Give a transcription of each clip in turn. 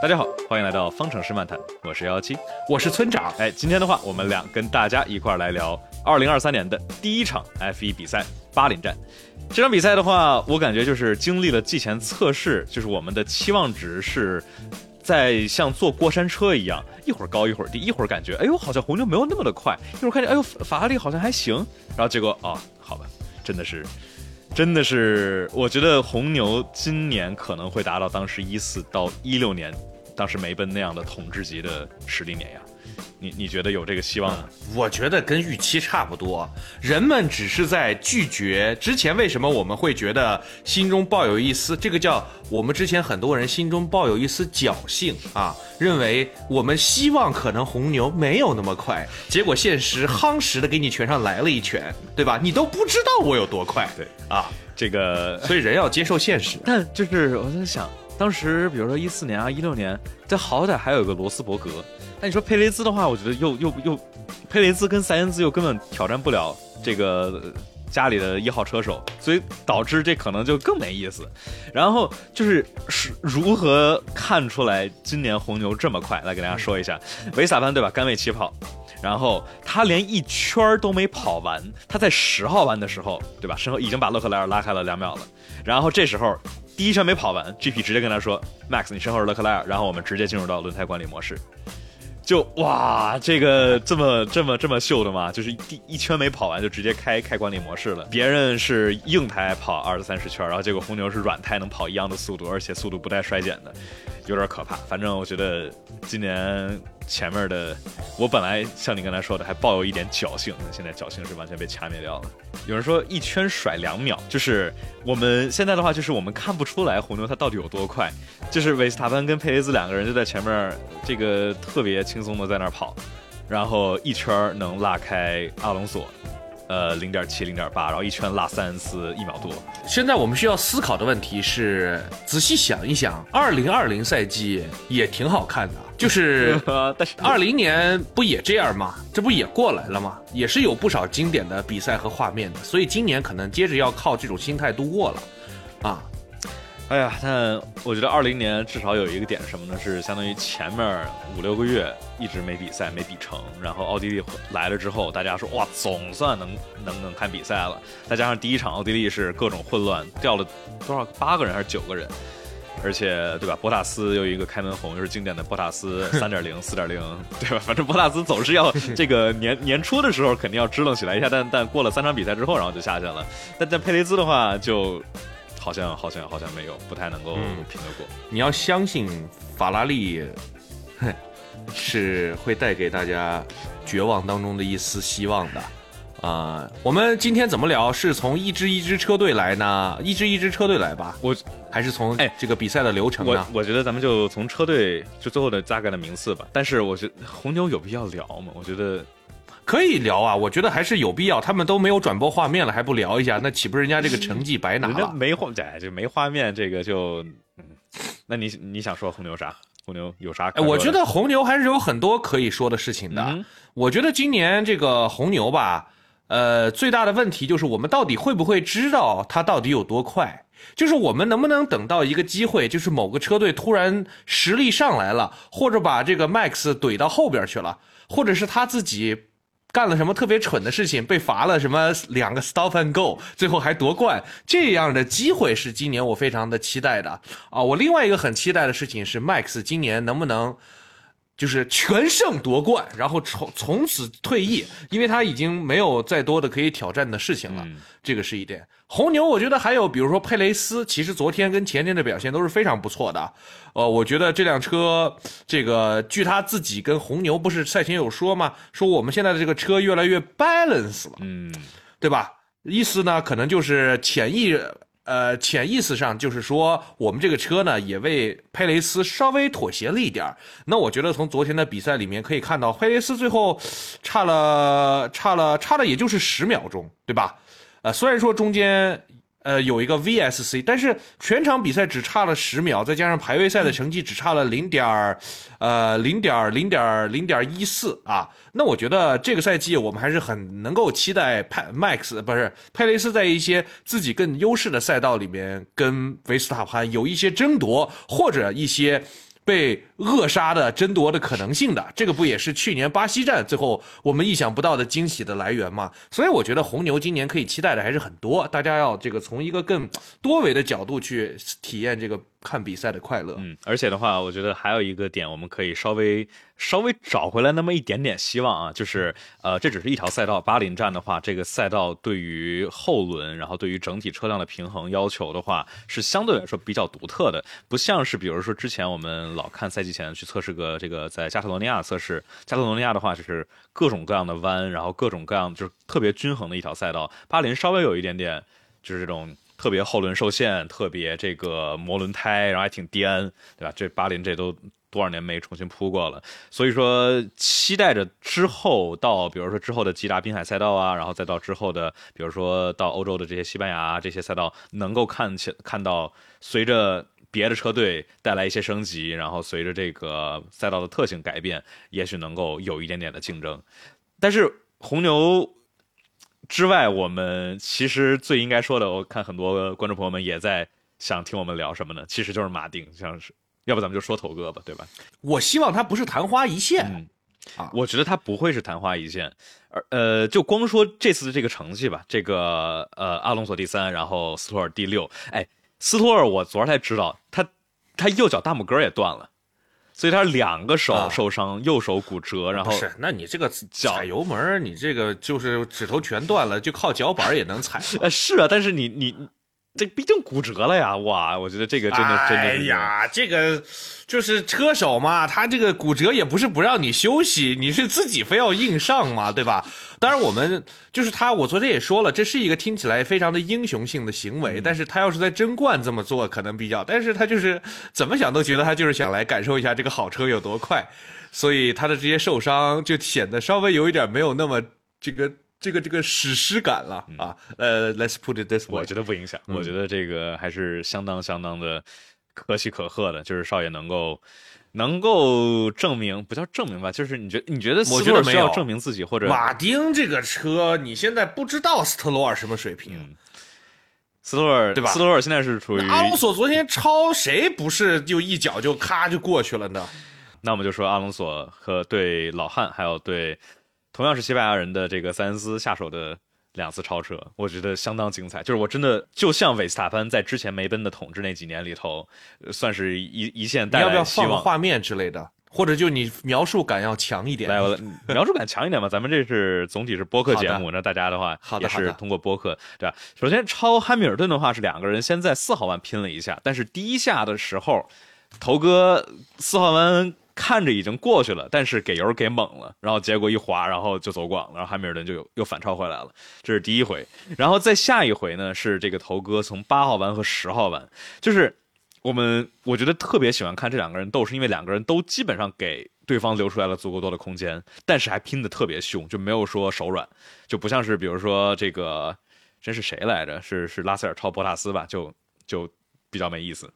大家好，欢迎来到方程式漫谈，我是幺幺七，我是村长。哎，今天的话，我们俩跟大家一块儿来聊二零二三年的第一场 F 一比赛巴林站。这场比赛的话，我感觉就是经历了季前测试，就是我们的期望值是在像坐过山车一样，一会儿高一会儿低，一会儿感觉哎呦好像红牛没有那么的快，一会儿看见哎呦法拉利好像还行，然后结果啊，好吧，真的是。真的是，我觉得红牛今年可能会达到当时一四到一六年，当时梅奔那样的统治级的实力碾压。你你觉得有这个希望吗？我觉得跟预期差不多，人们只是在拒绝之前。为什么我们会觉得心中抱有一丝这个叫我们之前很多人心中抱有一丝侥幸啊，认为我们希望可能红牛没有那么快，结果现实夯实的给你拳上来了一拳，对吧？你都不知道我有多快，对啊，这个所以人要接受现实。但就是我在想，当时比如说一四年啊，一六年，这好歹还有个罗斯伯格。那你说佩雷兹的话，我觉得又又又，佩雷兹跟塞恩兹又根本挑战不了这个家里的一号车手，所以导致这可能就更没意思。然后就是是如何看出来今年红牛这么快？来给大家说一下，维萨潘对吧？杆位起跑，然后他连一圈都没跑完，他在十号弯的时候，对吧？身后已经把勒克莱尔拉开了两秒了。然后这时候第一圈没跑完，GP 直接跟他说：“Max，你身后是勒克莱尔。”然后我们直接进入到轮胎管理模式。就哇，这个这么这么这么秀的吗？就是第一圈没跑完就直接开开管理模式了。别人是硬胎跑二十三十圈，然后结果红牛是软胎能跑一样的速度，而且速度不带衰减的，有点可怕。反正我觉得今年。前面的，我本来像你刚才说的，还抱有一点侥幸，现在侥幸是完全被掐灭掉了。有人说一圈甩两秒，就是我们现在的话，就是我们看不出来红牛它到底有多快，就是维斯塔潘跟佩雷兹两个人就在前面，这个特别轻松的在那儿跑，然后一圈能拉开阿隆索。呃，零点七、零点八，然后一圈拉三次一秒多。现在我们需要思考的问题是，仔细想一想，二零二零赛季也挺好看的，就是 但是二零年不也这样吗？这不也过来了吗？也是有不少经典的比赛和画面的，所以今年可能接着要靠这种心态度过了，啊。哎呀，但我觉得二零年至少有一个点什么呢？是相当于前面五六个月一直没比赛，没比成。然后奥地利来了之后，大家说哇，总算能能能看比赛了。再加上第一场奥地利是各种混乱，掉了多少八个人还是九个人，而且对吧？博塔斯又一个开门红，又是经典的博塔斯 三点零、四点零，对吧？反正博塔斯总是要 这个年年初的时候肯定要支棱起来一下，但但过了三场比赛之后，然后就下去了。但但佩雷兹的话就。好像好像好像没有，不太能够评得过。你要相信法拉利，是会带给大家绝望当中的一丝希望的。啊，我们今天怎么聊？是从一支一支车队来呢？一支一支车队来吧。我还是从哎这个比赛的流程呢？我我觉得咱们就从车队就最后的大概的名次吧。但是我觉得红牛有必要聊吗？我觉得。可以聊啊，我觉得还是有必要。他们都没有转播画面了，还不聊一下，那岂不是人家这个成绩白拿了？没画，哎，就没画面，这个就，那你你想说红牛啥？红牛有啥？我觉得红牛还是有很多可以说的事情的。我觉得今年这个红牛吧，呃，最大的问题就是我们到底会不会知道它到底有多快？就是我们能不能等到一个机会，就是某个车队突然实力上来了，或者把这个 Max 怼到后边去了，或者是他自己。干了什么特别蠢的事情，被罚了什么两个 stop and go，最后还夺冠，这样的机会是今年我非常的期待的啊！我另外一个很期待的事情是，Max 今年能不能？就是全胜夺冠，然后从从此退役，因为他已经没有再多的可以挑战的事情了。这个是一点。红牛，我觉得还有，比如说佩雷斯，其实昨天跟前天的表现都是非常不错的。呃，我觉得这辆车，这个据他自己跟红牛不是赛前有说吗？说我们现在的这个车越来越 balance 了，嗯，对吧？意思呢，可能就是潜意。呃，潜意识上就是说，我们这个车呢，也为佩雷斯稍微妥协了一点那我觉得从昨天的比赛里面可以看到，佩雷斯最后差了差了差了，也就是十秒钟，对吧？呃，虽然说中间。呃，有一个 VSC，但是全场比赛只差了十秒，再加上排位赛的成绩只差了零点，呃，零点零点零点一四啊。那我觉得这个赛季我们还是很能够期待派 Max 不是佩雷斯在一些自己更优势的赛道里面跟维斯塔潘有一些争夺，或者一些。被扼杀的争夺的可能性的。这个不也是去年巴西站最后我们意想不到的惊喜的来源吗？所以我觉得红牛今年可以期待的还是很多，大家要这个从一个更多维的角度去体验这个。看比赛的快乐，嗯，而且的话，我觉得还有一个点，我们可以稍微稍微找回来那么一点点希望啊，就是呃，这只是一条赛道，巴林站的话，这个赛道对于后轮，然后对于整体车辆的平衡要求的话，是相对来说比较独特的，不像是比如说之前我们老看赛季前去测试个这个在加泰罗尼亚测试，加泰罗尼亚的话就是各种各样的弯，然后各种各样就是特别均衡的一条赛道，巴林稍微有一点点就是这种。特别后轮受限，特别这个磨轮胎，然后还挺颠，对吧？这巴林这都多少年没重新铺过了，所以说期待着之后到，比如说之后的吉达滨海赛道啊，然后再到之后的，比如说到欧洲的这些西班牙这些赛道，能够看起看到随着别的车队带来一些升级，然后随着这个赛道的特性改变，也许能够有一点点的竞争，但是红牛。之外，我们其实最应该说的，我看很多观众朋友们也在想听我们聊什么呢？其实就是马丁，像是，要不咱们就说头哥吧，对吧？我希望他不是昙花一现，啊，我觉得他不会是昙花一现，而呃，就光说这次的这个成绩吧，这个呃，阿隆索第三，然后斯托尔第六，哎，斯托尔我昨儿才知道，他他右脚大拇哥也断了。所以他两个手受伤，右手骨折，然后是，那你这个踩油门，你这个就是指头全断了，就靠脚板也能踩。呃，是啊，但是你你。这毕竟骨折了呀！哇，我觉得这个真的真的。哎呀，这个就是车手嘛，他这个骨折也不是不让你休息，你是自己非要硬上嘛，对吧？当然，我们就是他，我昨天也说了，这是一个听起来非常的英雄性的行为，但是他要是在争冠这么做，可能比较，但是他就是怎么想都觉得他就是想来感受一下这个好车有多快，所以他的这些受伤就显得稍微有一点没有那么这个。这个这个史诗感了啊，呃，Let's put it this way，我觉得不影响，我觉得这个还是相当相当的可喜可贺的，就是少爷能够能够证明，不叫证明吧，就是你觉你觉得斯托尔需要证明自己，或者马丁这个车，你现在不知道斯特罗尔什么水平，斯托尔对吧？斯托尔现在是处于阿隆索昨天超谁不是就一脚就咔就过去了呢？那我们就说阿隆索和对老汉，还有对。同样是西班牙人的这个塞恩斯下手的两次超车，我觉得相当精彩。就是我真的就像韦斯塔潘在之前梅奔的统治那几年里头，算是一一线带来希望。画面之类的，或者就你描述感要强一点。来，我描述感强一点吧。咱们这是总体是播客节目，那大家的话也是通过播客，对吧？首先超汉密尔顿的话是两个人先在四号弯拼了一下，但是第一下的时候，头哥四号弯。看着已经过去了，但是给油给猛了，然后结果一滑，然后就走广了，然后汉密尔顿就又反超回来了，这是第一回。然后再下一回呢，是这个头哥从八号弯和十号弯，就是我们我觉得特别喜欢看这两个人斗，是因为两个人都基本上给对方留出来了足够多的空间，但是还拼的特别凶，就没有说手软，就不像是比如说这个真是谁来着？是是拉塞尔超博塔斯吧？就就比较没意思。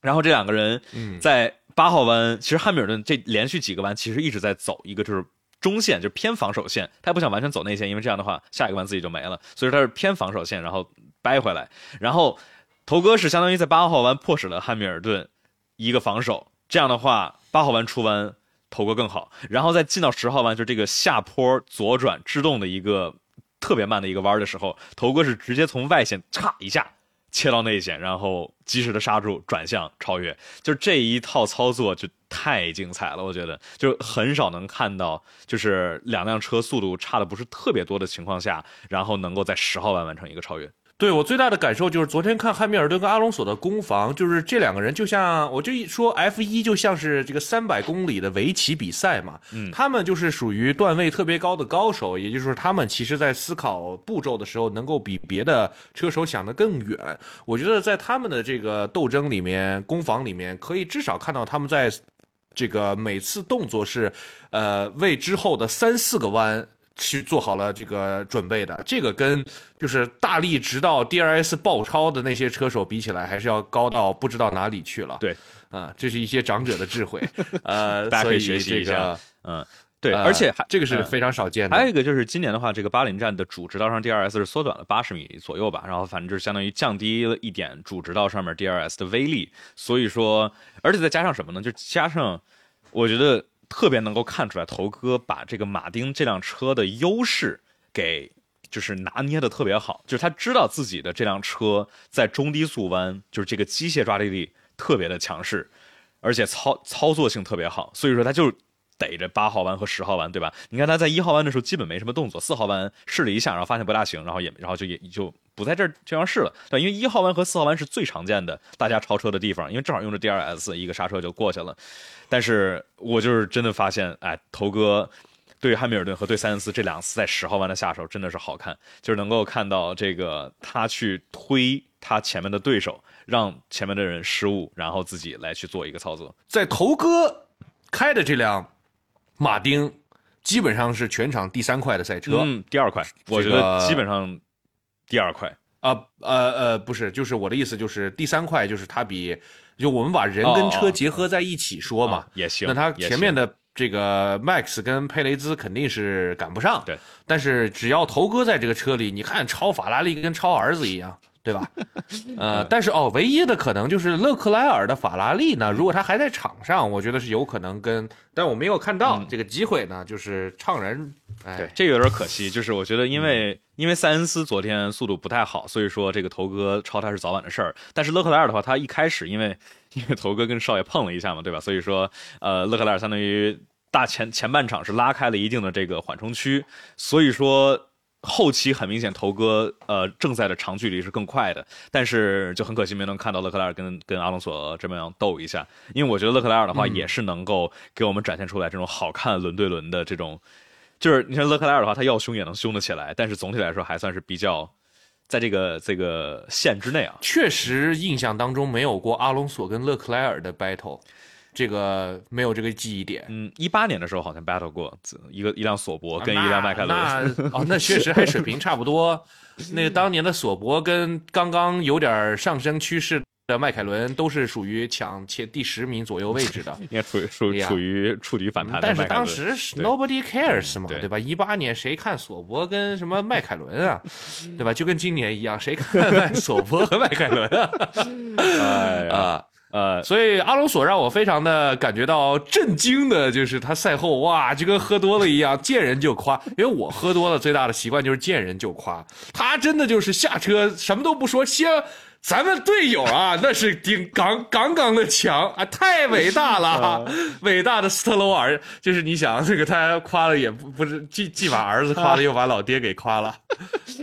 然后这两个人在。八号弯，其实汉密尔顿这连续几个弯其实一直在走一个就是中线，就是偏防守线，他也不想完全走内线，因为这样的话下一个弯自己就没了，所以他是偏防守线，然后掰回来。然后头哥是相当于在八号弯迫使了汉密尔顿一个防守，这样的话八号弯出弯头哥更好，然后再进到十号弯，就这个下坡左转制动的一个特别慢的一个弯的时候，头哥是直接从外线嚓一下。切到内线，然后及时的刹住，转向超越，就这一套操作就太精彩了。我觉得，就很少能看到，就是两辆车速度差的不是特别多的情况下，然后能够在十号弯完成一个超越。对我最大的感受就是昨天看汉密尔顿跟阿隆索的攻防，就是这两个人就像我就一说 F 一就像是这个三百公里的围棋比赛嘛，嗯，他们就是属于段位特别高的高手，也就是说他们其实在思考步骤的时候能够比别的车手想得更远。我觉得在他们的这个斗争里面、攻防里面，可以至少看到他们在这个每次动作是，呃，为之后的三四个弯。去做好了这个准备的，这个跟就是大力直到 DRS 爆超的那些车手比起来，还是要高到不知道哪里去了。对，啊，这是一些长者的智慧，呃，大家可以学习一下。嗯，对，而且还这个是非常少见的。还有一个就是今年的话，这个巴林站的主直道上 DRS 是缩短了八十米左右吧，然后反正就是相当于降低了一点主直道上面 DRS 的威力。所以说，而且再加上什么呢？就加上，我觉得特别能够看出来，头哥把这个马丁这辆车的优势给就是拿捏的特别好，就是他知道自己的这辆车在中低速弯，就是这个机械抓地力特别的强势，而且操操作性特别好，所以说他就。逮着八号弯和十号弯，对吧？你看他在一号弯的时候基本没什么动作，四号弯试了一下，然后发现不大行，然后也然后就也就不在这儿这样试了，对，因为一号弯和四号弯是最常见的大家超车的地方，因为正好用着 DRS，一个刹车就过去了。但是我就是真的发现，哎，头哥对汉密尔顿和对塞恩斯这两次在十号弯的下手真的是好看，就是能够看到这个他去推他前面的对手，让前面的人失误，然后自己来去做一个操作，在头哥开的这辆。马丁基本上是全场第三快的赛车，嗯，第二快，我觉得基本上第二块啊，呃呃，不是，就是我的意思就是第三块，就是它比就我们把人跟车结合在一起说嘛，也行。那他前面的这个 Max 跟佩雷兹肯定是赶不上，对。但是只要头哥在这个车里，你看超法拉利跟超儿子一样。对吧？呃，但是哦，唯一的可能就是勒克莱尔的法拉利呢，如果他还在场上，我觉得是有可能跟，但我没有看到这个机会呢，就是怅然，对，这个有点可惜。就是我觉得，因为因为塞恩斯昨天速度不太好，所以说这个头哥超他是早晚的事儿。但是勒克莱尔的话，他一开始因为 因为头哥跟少爷碰了一下嘛，对吧？所以说，呃，勒克莱尔相当于大前前半场是拉开了一定的这个缓冲区，所以说。后期很明显，头哥呃正赛的长距离是更快的，但是就很可惜没能看到勒克莱尔跟跟阿隆索这么样斗一下，因为我觉得勒克莱尔的话也是能够给我们展现出来这种好看轮对轮的这种，就是你像勒克莱尔的话，他要凶也能凶得起来，但是总体来说还算是比较在这个这个线之内啊。确实印象当中没有过阿隆索跟勒克莱尔的 battle。这个没有这个记忆点。嗯，一八年的时候好像 battle 过一个一辆索博跟一辆迈凯伦。那哦，那确实还水平差不多。那个当年的索博跟刚刚有点上升趋势的迈凯伦都是属于抢前第十名左右位置的，应该处于属处于触底反弹。但是当时 nobody cares 嘛，对吧？一八年谁看索博跟什么迈凯伦啊，对吧？就跟今年一样，谁看 索博和迈凯伦啊？哎呀。呃，所以阿隆索让我非常的感觉到震惊的，就是他赛后哇，就跟喝多了一样，见人就夸。因为我喝多了最大的习惯就是见人就夸，他真的就是下车什么都不说，先。咱们队友啊，那是顶杠杠杠的强啊，太伟大了！伟大的斯特罗尔，就是你想这个他夸了也不不是既既把儿子夸了，又把老爹给夸了，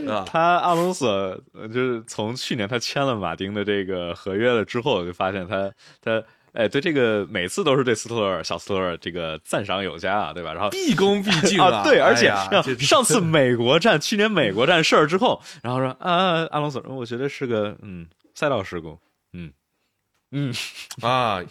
啊。他阿隆索就是从去年他签了马丁的这个合约了之后，就发现他他哎对这个每次都是对斯特罗尔小斯特罗尔这个赞赏有加啊，对吧？然后毕恭毕敬啊，对，而且上次 美国站去年美国站事儿之后，然后说啊阿隆索，我觉得是个嗯。赛道事故，嗯，嗯啊，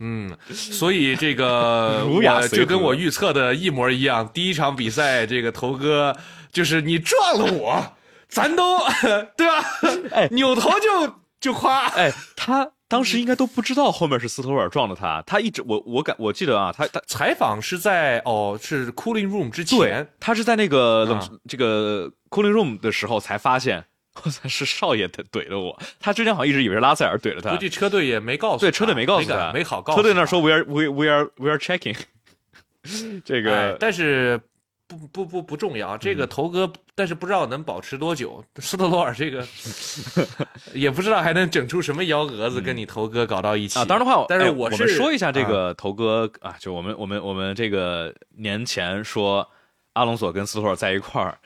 嗯，所以这个 我就跟我预测的一模一样。第一场比赛，这个头哥就是你撞了我，咱都 对吧？哎，扭头就就夸。哎，他当时应该都不知道后面是斯托尔撞的他，他一直我我感我记得啊，他他采访是在哦是 cooling room 之前，他是在那个冷这个 cooling room 的时候才发现。我操，是少爷他怼的我。他之前好像一直以为是拉塞尔怼了他。估计车队也没告诉。对，车队没告诉他，没好告诉。车队那说 we are we we are we are checking。这个，但是不不不不重要。这个头哥，但是不知道能保持多久。斯特罗尔这个 也不知道还能整出什么幺蛾子，跟你头哥搞到一起啊。当然的话，但是我们说一下这个头哥啊，就我们我们我们这个年前说阿隆索跟斯托尔在一块儿。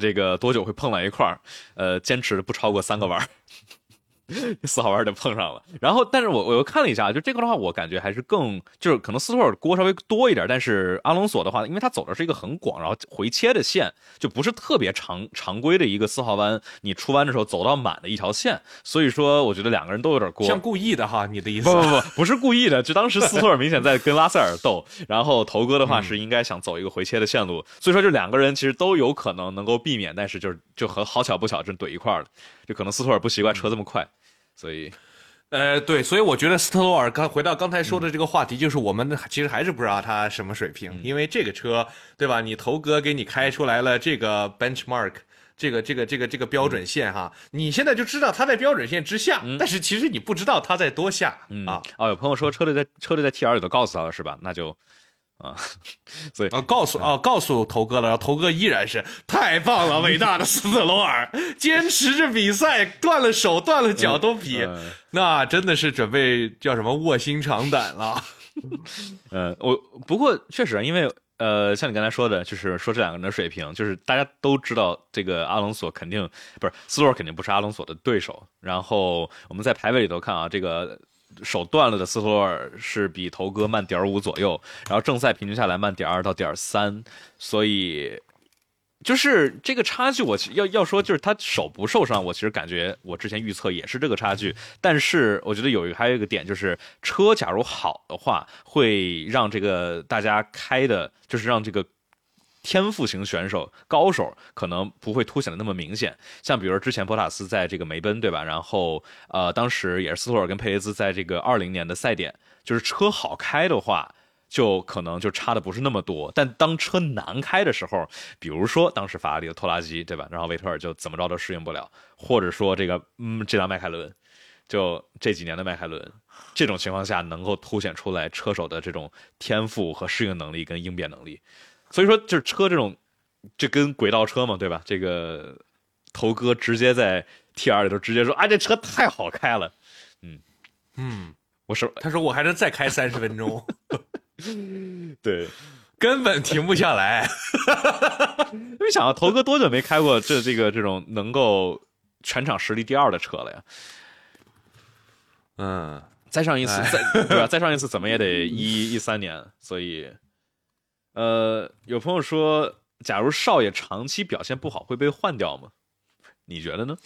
这个多久会碰到一块儿？呃，坚持不超过三个弯。四号弯就碰上了，然后，但是我我又看了一下，就这个的话，我感觉还是更就是可能斯托尔锅稍微多一点，但是阿隆索的话，因为他走的是一个很广，然后回切的线，就不是特别常常规的一个四号弯，你出弯的时候走到满的一条线，所以说我觉得两个人都有点过，像故意的哈，你的意思？不不不，不是故意的，就当时斯托尔明显在跟拉塞尔斗，然后头哥的话是应该想走一个回切的线路，所以说就两个人其实都有可能能够避免，但是就是就很好巧不巧，真怼一块了，就可能斯托尔不习惯车这么快。所以，呃，对，所以我觉得斯特罗尔刚回到刚才说的这个话题，就是我们其实还是不知道他什么水平，因为这个车，对吧？你头哥给你开出来了这个 benchmark，这个这个这个这个标准线哈，你现在就知道他在标准线之下，但是其实你不知道他在多下啊。哦，有朋友说车队在车队在 T R 里头告诉他了是吧？那就。啊，所以啊，告诉啊，告诉头哥了，然后头哥依然是太棒了，伟大的斯特罗尔，坚持着比赛，断了手断了脚都比，那真的是准备叫什么卧薪尝胆了。呃，我不过确实，因为呃，像你刚才说的，就是说这两个人的水平，就是大家都知道，这个阿隆索肯定不是斯洛尔，肯定不是阿隆索的对手。然后我们在排位里头看啊，这个。手断了的斯托尔是比头哥慢点五左右，然后正赛平均下来慢点二到点三，所以就是这个差距，我要要说就是他手不受伤，我其实感觉我之前预测也是这个差距，但是我觉得有一个还有一个点就是车假如好的话，会让这个大家开的，就是让这个。天赋型选手、高手可能不会凸显的那么明显，像比如之前博塔斯在这个梅奔，对吧？然后呃，当时也是斯托尔跟佩雷兹在这个二零年的赛点，就是车好开的话，就可能就差的不是那么多。但当车难开的时候，比如说当时法拉利的拖拉机，对吧？然后维特尔就怎么着都适应不了，或者说这个嗯，这辆迈凯伦，就这几年的迈凯伦，这种情况下能够凸显出来车手的这种天赋和适应能力跟应变能力。所以说，就是车这种，这跟轨道车嘛，对吧？这个头哥直接在 T R 里头直接说：“啊，这车太好开了。”嗯嗯，我说，他说我还能再开三十分钟，对，根本停不下来。没想到头哥多久没开过这这个这种能够全场实力第二的车了呀？嗯，再上一次，再对吧？再上一次怎么也得一一三年，所以。呃，有朋友说，假如少爷长期表现不好，会被换掉吗？你觉得呢？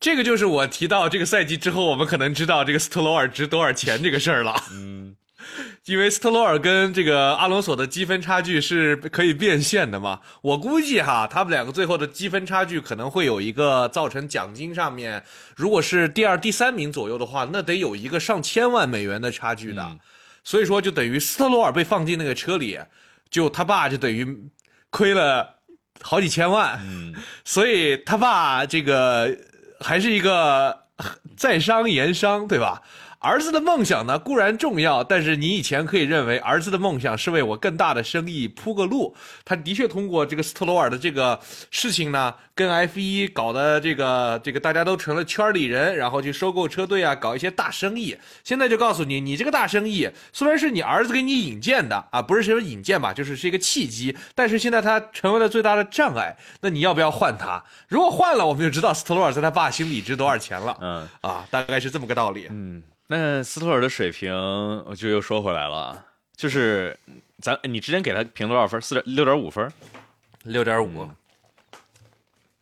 这个就是我提到这个赛季之后，我们可能知道这个斯特罗尔值多少钱这个事儿了。嗯，因为斯特罗尔跟这个阿隆索的积分差距是可以变现的嘛。我估计哈，他们两个最后的积分差距可能会有一个造成奖金上面，如果是第二、第三名左右的话，那得有一个上千万美元的差距的。所以说，就等于斯特罗尔被放进那个车里。就他爸就等于亏了好几千万，所以他爸这个还是一个在商言商，对吧？儿子的梦想呢固然重要，但是你以前可以认为儿子的梦想是为我更大的生意铺个路。他的确通过这个斯特罗尔的这个事情呢，跟 F 一搞的这个这个大家都成了圈里人，然后去收购车队啊，搞一些大生意。现在就告诉你，你这个大生意虽然是你儿子给你引荐的啊，不是什么引荐吧，就是是一个契机，但是现在他成为了最大的障碍。那你要不要换他？如果换了，我们就知道斯特罗尔在他爸心里值多少钱了。嗯啊，大概是这么个道理。嗯。那斯托尔的水平，我就又说回来了，就是咱你之前给他评多少分？四点六点五分，六点五。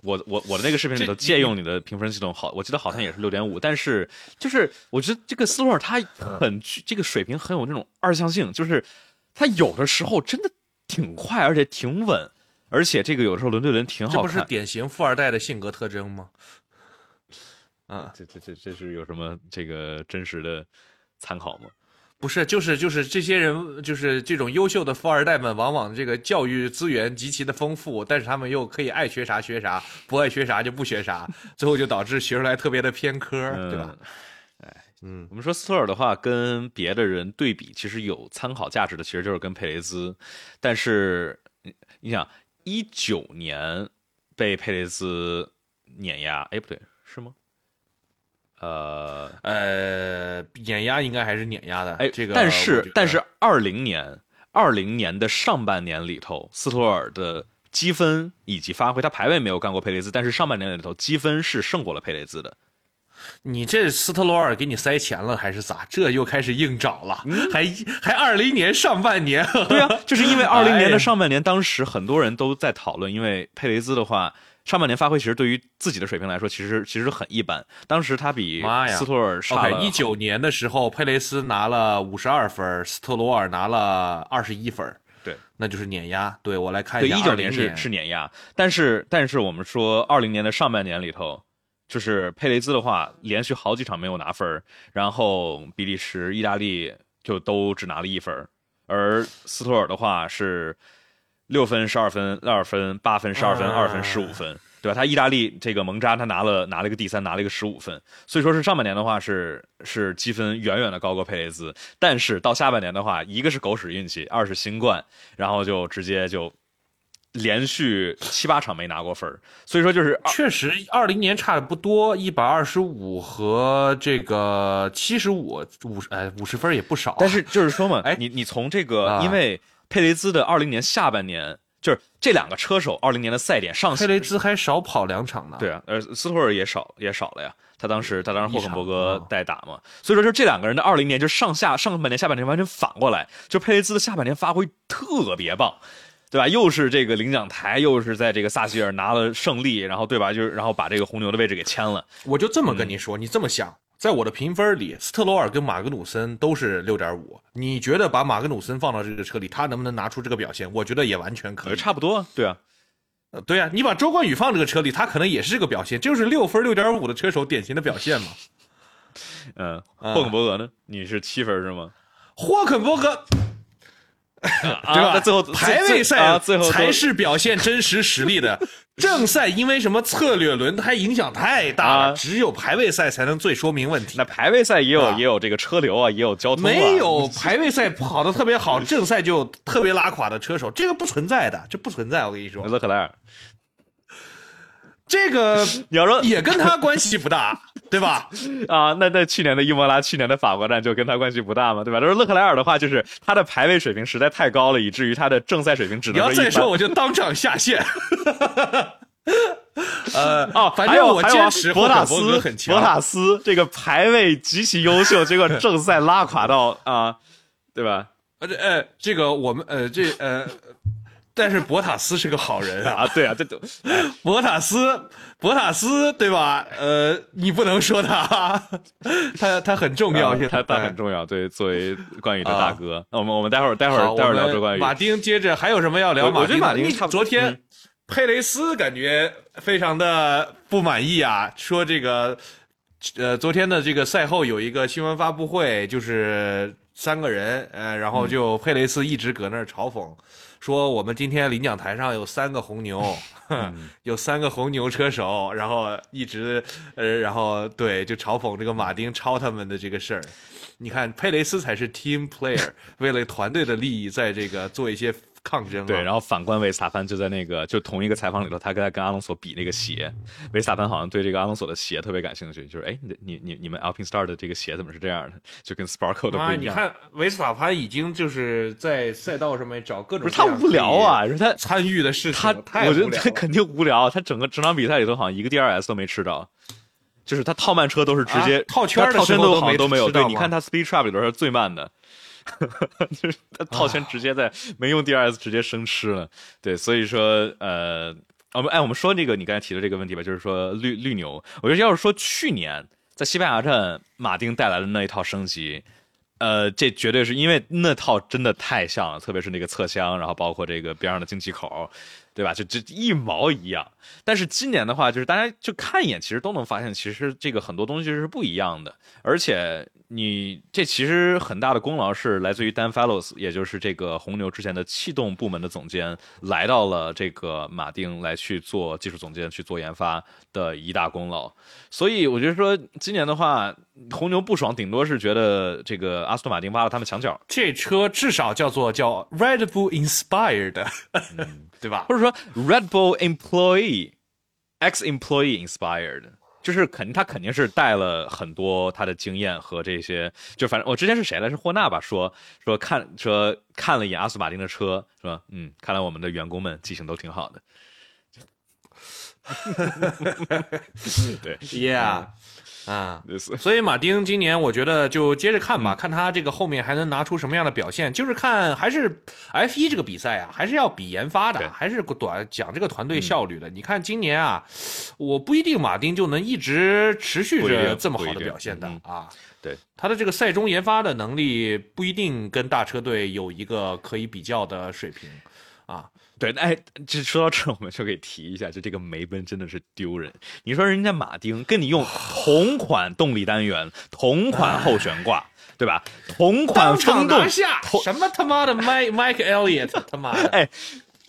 我我我的那个视频里头借用你的评分系统，好，我记得好像也是六点五。但是就是我觉得这个斯托尔他很这个水平很有那种二向性，就是他有的时候真的挺快，而且挺稳，而且这个有的时候轮对轮挺好看。这不是典型富二代的性格特征吗？啊，这这这这是有什么这个真实的参考吗？不是，就是就是这些人，就是这种优秀的富二代们，往往这个教育资源极其的丰富，但是他们又可以爱学啥学啥，不爱学啥就不学啥，最后就导致学出来特别的偏科，对吧？哎，嗯，我们说斯托尔的话跟别的人对比，其实有参考价值的，其实就是跟佩雷兹，但是你想，一九年被佩雷兹碾压，哎，不对，是吗？呃呃，碾压应该还是碾压的，哎，这个但是但是二零年二零年的上半年里头，斯托尔的积分以及发挥，他排位没有干过佩雷兹，但是上半年里头积分是胜过了佩雷兹的。你这斯特罗尔给你塞钱了还是咋？这又开始硬找了，还还二零年上半年，对啊，就是因为二零年的 上半年，当时很多人都在讨论，因为佩雷兹的话。上半年发挥其实对于自己的水平来说，其实其实很一般。当时他比斯托尔差了。一九年的时候，佩雷斯拿了五十二分，斯特罗尔拿了二十一分。对，那就是碾压。对我来看一下，对一九年是是碾压。但是但是我们说二零年的上半年里头，就是佩雷兹的话，连续好几场没有拿分然后比利时、意大利就都只拿了一分而斯托尔的话是六分、十二分、二分、八分、十二分、二分、十五分，对吧？他意大利这个蒙扎他拿了拿了一个第三，拿了一个十五分，所以说是上半年的话是是积分远远的高过佩雷兹，但是到下半年的话，一个是狗屎运气，二是新冠，然后就直接就。连续七八场没拿过分所以说就是确实二零年差的不多，一百二十五和这个七十五五十哎五十分也不少。但是就是说嘛，哎你你从这个，因为佩雷兹的二零年下半年就是这两个车手二零年的赛点上，佩雷兹还少跑两场呢。对啊，呃斯托尔也少也少了呀，他当时他当时霍肯伯格代打嘛，所以说就这两个人的二零年就上下上半年下半年完全反过来，就佩雷兹的下半年发挥特别棒。对吧？又是这个领奖台，又是在这个萨希尔拿了胜利，然后对吧？就是然后把这个红牛的位置给签了。我就这么跟你说，你这么想，在我的评分里，斯特罗尔跟马格努森都是六点五。你觉得把马格努森放到这个车里，他能不能拿出这个表现？我觉得也完全可以，差不多。对啊，呃，对啊，你把周冠宇放这个车里，他可能也是这个表现，就是六分六点五的车手典型的表现嘛。嗯，霍肯伯格呢？你是七分是吗？霍肯伯格。对吧？最后排位赛最后才是表现真实实力的。正赛因为什么策略轮胎影响太大了，只有排位赛才能最说明问题。那排位赛也有也有这个车流啊，也有交通。没有排位赛跑的特别好，正赛就特别拉垮的车手，这个不存在的，这不存在。我跟你说，勒克莱尔。这个你要说也跟他关系不大，对吧？啊，那那去年的伊莫拉，去年的法国站就跟他关系不大嘛，对吧？就是勒克莱尔的话，就是他的排位水平实在太高了，以至于他的正赛水平只能。你要再说，我就当场下线。呃哦，反正我坚持博塔斯很强，博塔斯这个排位极其优秀，结果正赛拉垮到啊，对吧？呃，呃，这个我们呃，这呃。但是博塔斯是个好人啊，对啊，这都博塔斯，博塔斯对吧？呃，你不能说他，他他很重要，他他很重要，对，作为关羽的大哥。那我们我们待会儿待会儿待会儿聊这关羽。马丁接着还有什么要聊？马丁马丁昨天佩雷斯感觉非常的不满意啊，说这个呃昨天的这个赛后有一个新闻发布会，就是三个人，呃，然后就佩雷斯一直搁那儿嘲讽。说我们今天领奖台上有三个红牛，有三个红牛车手，然后一直呃，然后对，就嘲讽这个马丁超他们的这个事儿。你看佩雷斯才是 team player，为了团队的利益，在这个做一些。抗争对，然后反观维斯塔潘就在那个就同一个采访里头，他跟他跟阿隆索比那个鞋，维斯塔潘好像对这个阿隆索的鞋特别感兴趣，就是哎，你你你你们 Alpine Star 的这个鞋怎么是这样的？就跟 Sparkle 的不一样。你看维斯塔潘已经就是在赛道上面找各种，不是他无聊啊，是他参与的事情，他我觉得他肯定无聊，他整个整场比赛里头好像一个 DRS 都没吃着，就是他套慢车都是直接套圈套圈都好像都没有。对，你看他 Speed Trap 里头是最慢的。就是套圈直接在没用 DRS 直接生吃了，对，所以说呃，我们哎，我们说这个你刚才提的这个问题吧，就是说绿绿牛，我觉得要是说去年在西班牙站马丁带来的那一套升级，呃，这绝对是因为那套真的太像了，特别是那个侧箱，然后包括这个边上的进气口，对吧？就就一毛一样。但是今年的话，就是大家就看一眼，其实都能发现，其实这个很多东西是不一样的，而且。你这其实很大的功劳是来自于 Dan Fellows，也就是这个红牛之前的气动部门的总监，来到了这个马丁来去做技术总监，去做研发的一大功劳。所以我觉得说，今年的话，红牛不爽，顶多是觉得这个阿斯顿马丁挖了他们墙角。这车至少叫做叫 Red Bull inspired，对吧？或者说 Red Bull ex employee inspired。就是肯定，他肯定是带了很多他的经验和这些，就反正我之前是谁来是霍纳吧，说说看说看了一眼阿斯马丁的车，说嗯，看来我们的员工们记性都挺好的。对，Yeah。啊，所以马丁今年我觉得就接着看吧，看他这个后面还能拿出什么样的表现。就是看还是 F 一这个比赛啊，还是要比研发的，还是短讲这个团队效率的。你看今年啊，我不一定马丁就能一直持续着这么好的表现的啊。对，他的这个赛中研发的能力不一定跟大车队有一个可以比较的水平。啊。对，哎，这说到这，我们就可以提一下，就这个梅奔真的是丢人。你说人家马丁跟你用同款动力单元、同款后悬挂，对吧？同款风洞，什么他妈的 Mike Mike Elliott，他妈的，哎，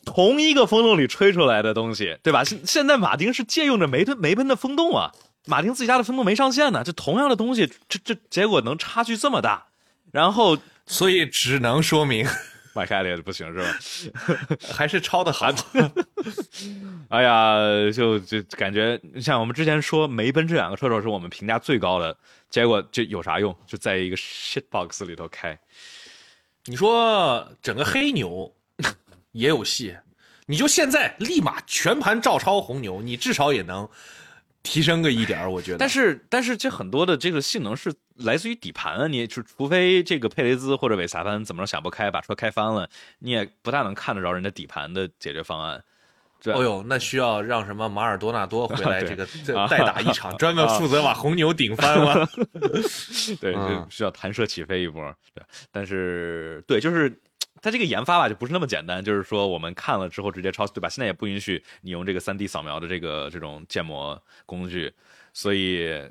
同一个风洞里吹出来的东西，对吧？现现在马丁是借用着梅奔梅奔的风洞啊，马丁自己家的风洞没上线呢，这同样的东西，这这结果能差距这么大，然后所以只能说明。迈开了不行是吧？还是抄的好。哎呀，就就感觉像我们之前说梅奔这两个车手是我们评价最高的，结果这有啥用？就在一个 shit box 里头开。你说整个黑牛也有戏，你就现在立马全盘照抄红牛，你至少也能。提升个一点我觉得。但是，但是这很多的这个性能是来自于底盘啊，你就除非这个佩雷兹或者韦萨潘怎么着想不开把车开翻了，你也不大能看得着人家底盘的解决方案。哦呦，那需要让什么马尔多纳多回来 这个再打一场，专门负责把红牛顶翻吗？对，需要弹射起飞一波。对，但是对，就是。它这个研发吧，就不是那么简单，就是说我们看了之后直接抄，对吧？现在也不允许你用这个 3D 扫描的这个这种建模工具，所以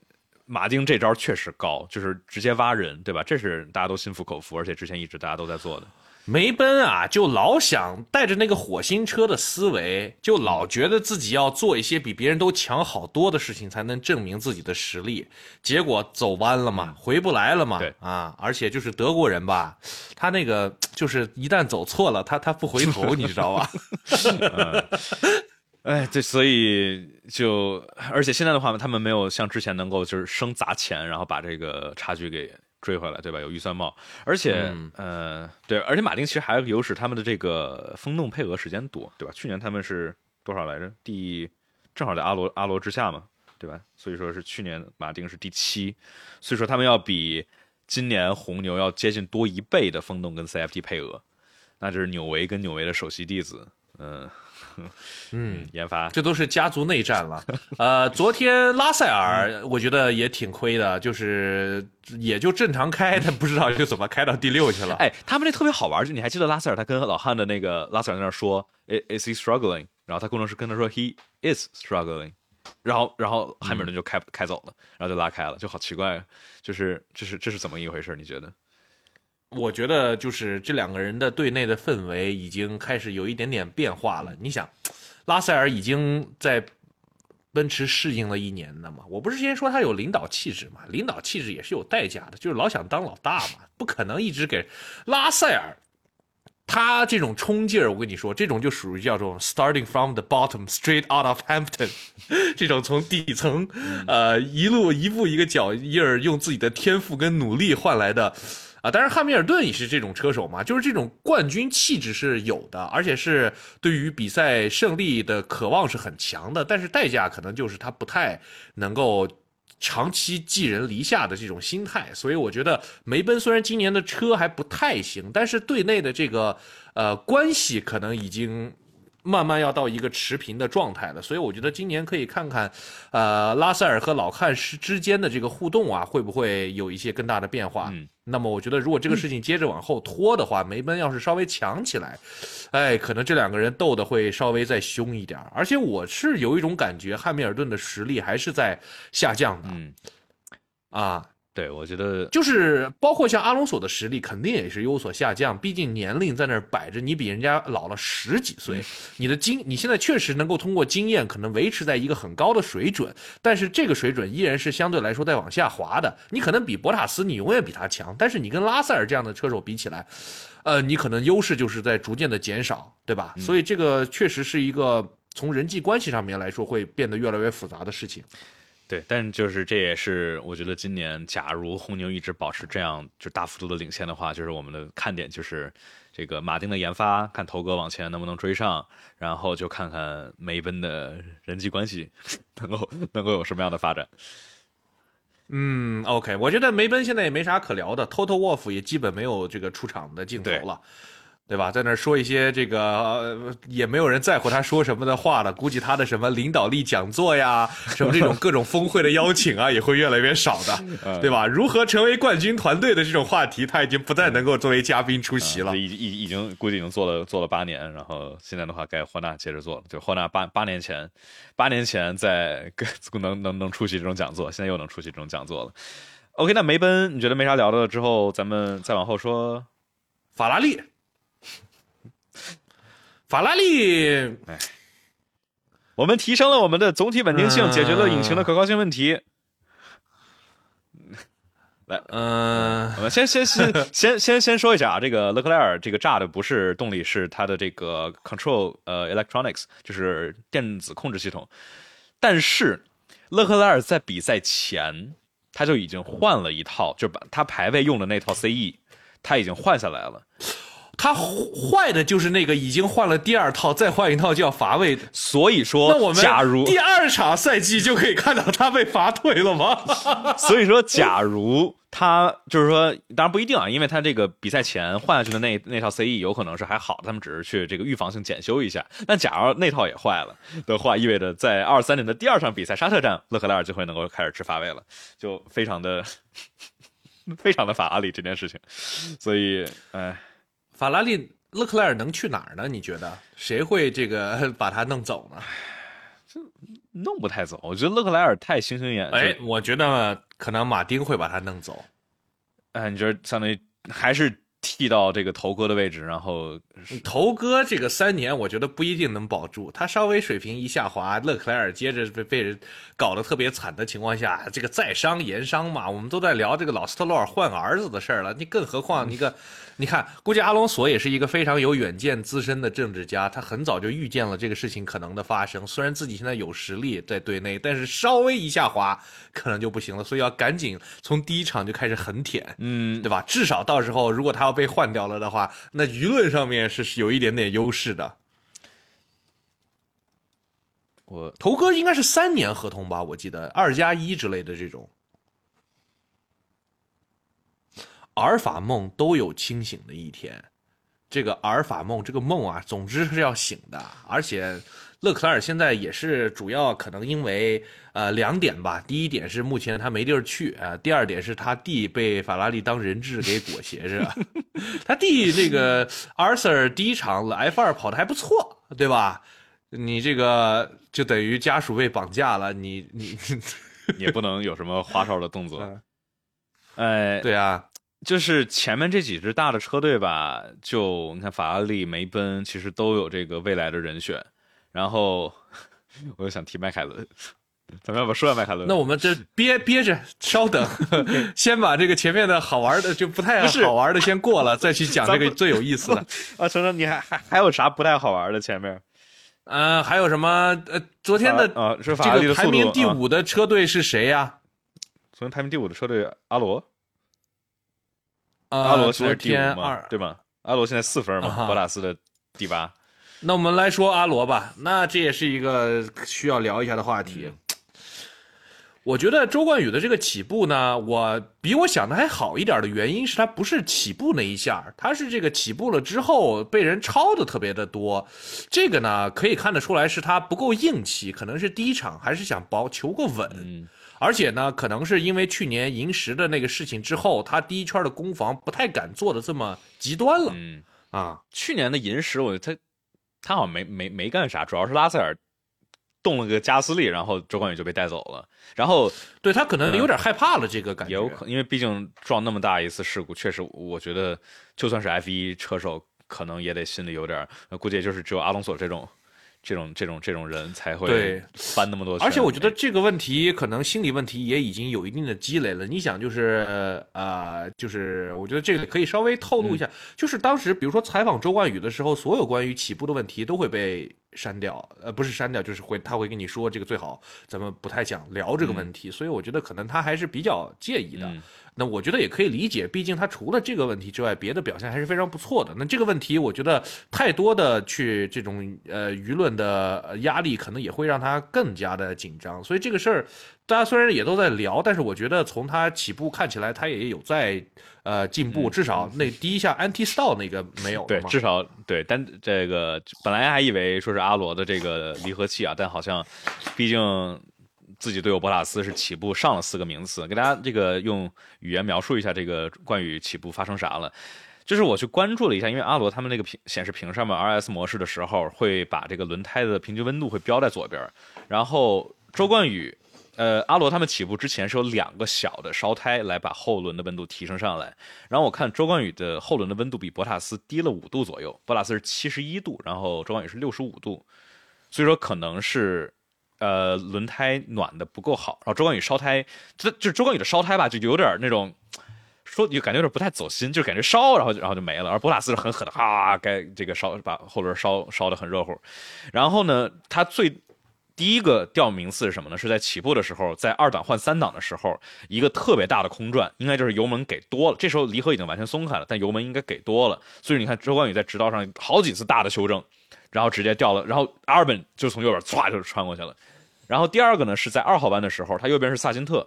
马丁这招确实高，就是直接挖人，对吧？这是大家都心服口服，而且之前一直大家都在做的。梅奔啊，就老想带着那个火星车的思维，就老觉得自己要做一些比别人都强好多的事情，才能证明自己的实力。结果走弯了嘛，回不来了嘛。对啊，而且就是德国人吧，他那个就是一旦走错了，他他不回头，你知道吧？哎，对，所以就而且现在的话，他们没有像之前能够就是生砸钱，然后把这个差距给。追回来，对吧？有预算帽，而且，呃，对，而且马丁其实还有个优势，他们的这个风洞配额时间多，对吧？去年他们是多少来着？第正好在阿罗阿罗之下嘛，对吧？所以说是去年马丁是第七，所以说他们要比今年红牛要接近多一倍的风洞跟 CFT 配额，那就是纽维跟纽维的首席弟子，嗯。嗯，研发这都是家族内战了。呃，昨天拉塞尔我觉得也挺亏的，就是也就正常开，但不知道就怎么开到第六去了。哎，他们那特别好玩，就你还记得拉塞尔他跟老汉的那个拉塞尔在那说，Is he struggling？然后他工程师跟他说，He is struggling。然后然后汉密尔顿就开开走了，然后就拉开了，就好奇怪，就是这是这是怎么一回事？你觉得？我觉得就是这两个人的队内的氛围已经开始有一点点变化了。你想，拉塞尔已经在奔驰适应了一年了嘛？我不是之前说他有领导气质嘛？领导气质也是有代价的，就是老想当老大嘛，不可能一直给拉塞尔。他这种冲劲儿，我跟你说，这种就属于叫做 starting from the bottom straight out of Hampton，这种从底层，呃，一路一步一个脚印儿，用自己的天赋跟努力换来的。啊，当然，汉密尔顿也是这种车手嘛，就是这种冠军气质是有的，而且是对于比赛胜利的渴望是很强的，但是代价可能就是他不太能够长期寄人篱下的这种心态，所以我觉得梅奔虽然今年的车还不太行，但是队内的这个呃关系可能已经。慢慢要到一个持平的状态了，所以我觉得今年可以看看，呃，拉塞尔和老汉之之间的这个互动啊，会不会有一些更大的变化？嗯，那么我觉得如果这个事情接着往后拖的话，梅奔要是稍微强起来，哎，可能这两个人斗的会稍微再凶一点。而且我是有一种感觉，汉密尔顿的实力还是在下降的。嗯，啊。对，我觉得就是包括像阿隆索的实力肯定也是有所下降，毕竟年龄在那儿摆着，你比人家老了十几岁，你的经你现在确实能够通过经验可能维持在一个很高的水准，但是这个水准依然是相对来说在往下滑的。你可能比博塔斯，你永远比他强，但是你跟拉塞尔这样的车手比起来，呃，你可能优势就是在逐渐的减少，对吧？所以这个确实是一个从人际关系上面来说会变得越来越复杂的事情。对，但就是这也是我觉得今年，假如红牛一直保持这样就大幅度的领先的话，就是我们的看点就是这个马丁的研发，看头哥往前能不能追上，然后就看看梅奔的人际关系能够能够有什么样的发展。嗯，OK，我觉得梅奔现在也没啥可聊的，Total Wolff 也基本没有这个出场的镜头了。对吧？在那说一些这个呃也没有人在乎他说什么的话了。估计他的什么领导力讲座呀，什么这种各种峰会的邀请啊，也会越来越少的，对吧？如何成为冠军团队的这种话题，他已经不再能够作为嘉宾出席了。已已已经估计已经做了做了八年，然后现在的话该霍纳接着做了。就霍纳八八年前，八年前在能能能出席这种讲座，现在又能出席这种讲座了。OK，那梅奔你觉得没啥聊的了？之后咱们再往后说法拉利。法拉利，哎，我们提升了我们的总体稳定性，解决了引擎的可靠性问题。来，嗯，我们先先先 先先先说一下啊，这个勒克莱尔这个炸的不是动力，是它的这个 control 呃 electronics，就是电子控制系统。但是勒克莱尔在比赛前他就已经换了一套，就把他排位用的那套 CE，他已经换下来了。他坏的就是那个已经换了第二套，再换一套就要罚位。所以说，那我们假如第二场赛季就可以看到他被罚退了吗？所以说，假如他就是说，当然不一定啊，因为他这个比赛前换下去的那那套 CE 有可能是还好，他们只是去这个预防性检修一下。但假如那套也坏了的话，意味着在二三年的第二场比赛沙特站，勒克莱尔就会能够开始吃罚位了，就非常的 非常的法拉利这件事情。所以，哎。法拉利勒克莱尔能去哪儿呢？你觉得谁会这个 把他弄走呢？这弄不太走，我觉得勒克莱尔太星星眼。哎，我觉得可能马丁会把他弄走。哎，你觉得相当于还是？替到这个头哥的位置，然后头哥这个三年，我觉得不一定能保住。他稍微水平一下滑，勒克莱尔接着被被人搞得特别惨的情况下，这个在商言商嘛，我们都在聊这个老斯特洛尔换儿子的事儿了。你更何况一个，你看，估计阿隆索也是一个非常有远见、资深的政治家，他很早就预见了这个事情可能的发生。虽然自己现在有实力在队内，但是稍微一下滑，可能就不行了。所以要赶紧从第一场就开始狠舔，嗯，对吧？至少到时候如果他要被换掉了的话，那舆论上面是是有一点点优势的。我头哥应该是三年合同吧，我记得二加一之类的这种。阿尔法梦都有清醒的一天，这个阿尔法梦这个梦啊，总之是要醒的，而且。勒克莱尔现在也是主要可能因为呃两点吧，第一点是目前他没地儿去啊，第二点是他弟被法拉利当人质给裹挟着，他弟这个 Arthur 第一场 F 二跑的还不错，对吧？你这个就等于家属被绑架了，你你 也不能有什么花哨的动作，哎，对啊，就是前面这几支大的车队吧，就你看法拉利、梅奔，其实都有这个未来的人选。然后我又想提迈凯伦，咱们要不说下迈凯伦？那我们这憋憋着，稍等，先把这个前面的好玩的就不太好玩的先过了，再去讲这个最有意思的。啊，程程，你还还还有啥不太好玩的？前面？呃，还有什么？呃，昨天的啊，这个排名第五的车队是谁呀？昨天排名第五的车队阿罗，阿罗昨天二对吧？阿罗现在四分嘛，博塔斯的第八。那我们来说阿罗吧，那这也是一个需要聊一下的话题。我觉得周冠宇的这个起步呢，我比我想的还好一点的原因是他不是起步那一下，他是这个起步了之后被人超的特别的多。这个呢可以看得出来是他不够硬气，可能是第一场还是想保求个稳，而且呢可能是因为去年银石的那个事情之后，他第一圈的攻防不太敢做的这么极端了。啊，去年的银石，我他。他好像没没没干啥，主要是拉塞尔动了个加斯利，然后周冠宇就被带走了。然后对他可能有点害怕了，这个感觉。有可，因为毕竟撞那么大一次事故，确实，我觉得就算是 F 一车手，可能也得心里有点，估计也就是只有阿隆索这种。这种这种这种人才会翻那么多，而且我觉得这个问题可能心理问题也已经有一定的积累了。你想，就是呃呃，就是我觉得这个可以稍微透露一下，就是当时比如说采访周冠宇的时候，所有关于起步的问题都会被删掉，呃，不是删掉，就是会他会跟你说这个最好咱们不太想聊这个问题。所以我觉得可能他还是比较介意的。那我觉得也可以理解，毕竟他除了这个问题之外，别的表现还是非常不错的。那这个问题，我觉得太多的去这种呃舆论的压力，可能也会让他更加的紧张。所以这个事儿大家虽然也都在聊，但是我觉得从他起步看起来，他也有在呃进步，至少那第一下 anti stall 那个没有。对，至少对，但这个本来还以为说是阿罗的这个离合器啊，但好像毕竟自己队友博塔斯是起步上了四个名次，给大家这个用语言描述一下这个关于起步发生啥了。就是我去关注了一下，因为阿罗他们那个屏显示屏上面 RS 模式的时候，会把这个轮胎的平均温度会标在左边，然后周冠宇。呃，阿罗他们起步之前是有两个小的烧胎来把后轮的温度提升上来。然后我看周冠宇的后轮的温度比博塔斯低了五度左右，博塔斯是七十一度，然后周冠宇是六十五度，所以说可能是呃轮胎暖的不够好。然后周冠宇烧胎，就就周冠宇的烧胎吧，就有点那种说就感觉有点不太走心，就感觉烧，然后然后就没了。而博塔斯是狠狠的哈，该这个烧把后轮烧烧的很热乎。然后呢，他最。第一个掉名次是什么呢？是在起步的时候，在二档换三档的时候，一个特别大的空转，应该就是油门给多了。这时候离合已经完全松开了，但油门应该给多了。所以你看周冠宇在直道上好几次大的修正，然后直接掉了，然后阿尔本就从右边唰就穿过去了。然后第二个呢是在二号弯的时候，他右边是萨金特，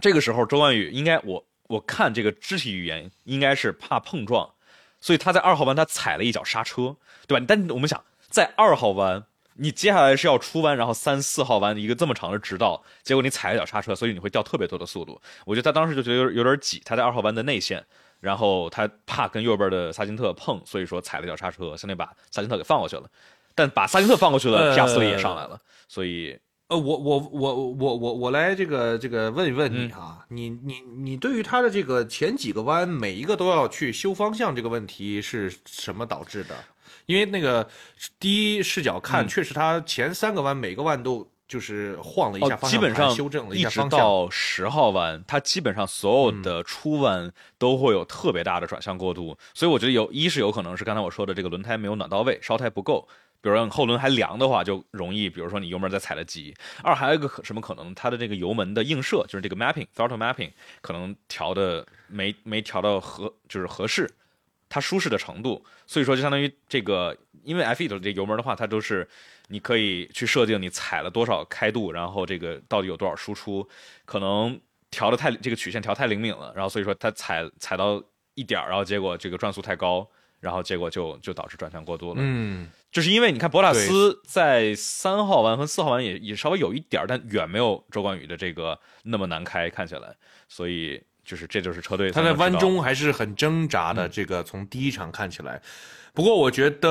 这个时候周冠宇应该我我看这个肢体语言应该是怕碰撞，所以他在二号弯他踩了一脚刹车，对吧？但我们想在二号弯。你接下来是要出弯，然后三四号弯一个这么长的直道，结果你踩了脚刹车，所以你会掉特别多的速度。我觉得他当时就觉得有有点挤，他在二号弯的内线，然后他怕跟右边的萨金特碰，所以说踩了脚刹车，相当于把萨金特给放过去了。但把萨金特放过去了，皮亚斯利也上来了，所以呃，我我我我我我来这个这个问一问你啊，你你你对于他的这个前几个弯每一个都要去修方向这个问题是什么导致的？因为那个第一视角看，确实他前三个弯每个弯都就是晃了一下方向盘，修正了一下方向。一直到十号弯，它基本上所有的出弯都会有特别大的转向过渡，所以我觉得有一是有可能是刚才我说的这个轮胎没有暖到位，烧胎不够。比如说后轮还凉的话，就容易，比如说你油门再踩的急。二还有一个可什么可能，它的这个油门的映射，就是这个 mapping，throttle mapping，可能调的没没调到合，就是合适。它舒适的程度，所以说就相当于这个，因为 F1 的这油门的话，它都是你可以去设定你踩了多少开度，然后这个到底有多少输出，可能调的太这个曲线调太灵敏了，然后所以说它踩踩到一点儿然后结果这个转速太高，然后结果就就导致转向过度了。嗯，就是因为你看博塔斯在三号弯和四号弯也也稍微有一点但远没有周冠宇的这个那么难开，看起来，所以。就是，这就是车队。他在弯中还是很挣扎的。这个从第一场看起来，不过我觉得，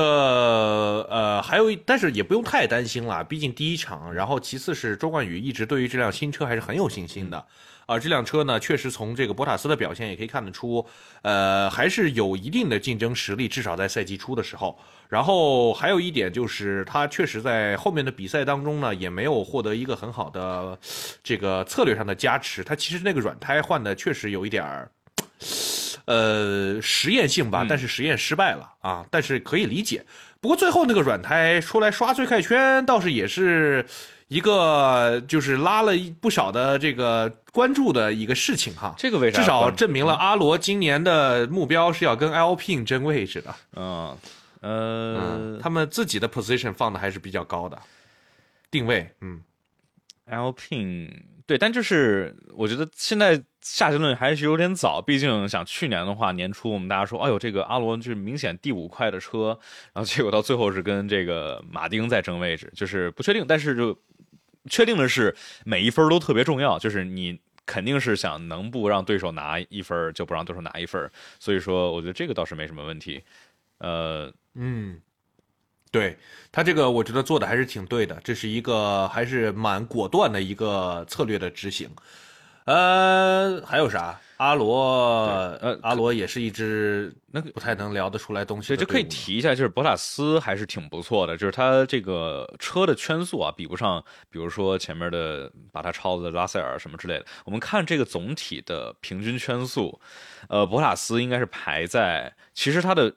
呃，还有，但是也不用太担心了。毕竟第一场，然后其次是周冠宇一直对于这辆新车还是很有信心的。啊，这辆车呢，确实从这个博塔斯的表现也可以看得出，呃，还是有一定的竞争实力，至少在赛季初的时候。然后还有一点就是，他确实在后面的比赛当中呢，也没有获得一个很好的这个策略上的加持。他其实那个软胎换的确实有一点儿，呃，实验性吧，但是实验失败了啊。但是可以理解。不过最后那个软胎出来刷最快圈，倒是也是。一个就是拉了不少的这个关注的一个事情哈，这个为啥？至少证明了阿罗今年的目标是要跟 Alpine 争位置的。嗯，呃，他们自己的 position 放的还是比较高的定位。嗯，Alpine。对，但就是我觉得现在下结论还是有点早，毕竟想去年的话，年初我们大家说，哎呦，这个阿罗就是明显第五快的车，然后结果到最后是跟这个马丁在争位置，就是不确定。但是就确定的是，每一分都特别重要，就是你肯定是想能不让对手拿一分就不让对手拿一分，所以说我觉得这个倒是没什么问题。呃，嗯。对他这个，我觉得做的还是挺对的，这是一个还是蛮果断的一个策略的执行。呃，还有啥？阿罗，呃，阿罗也是一只那个不太能聊得出来东西。就可以提一下，就是博塔斯还是挺不错的，就是他这个车的圈速啊，比不上，比如说前面的把他超的拉塞尔什么之类的。我们看这个总体的平均圈速，呃，博塔斯应该是排在，其实他的。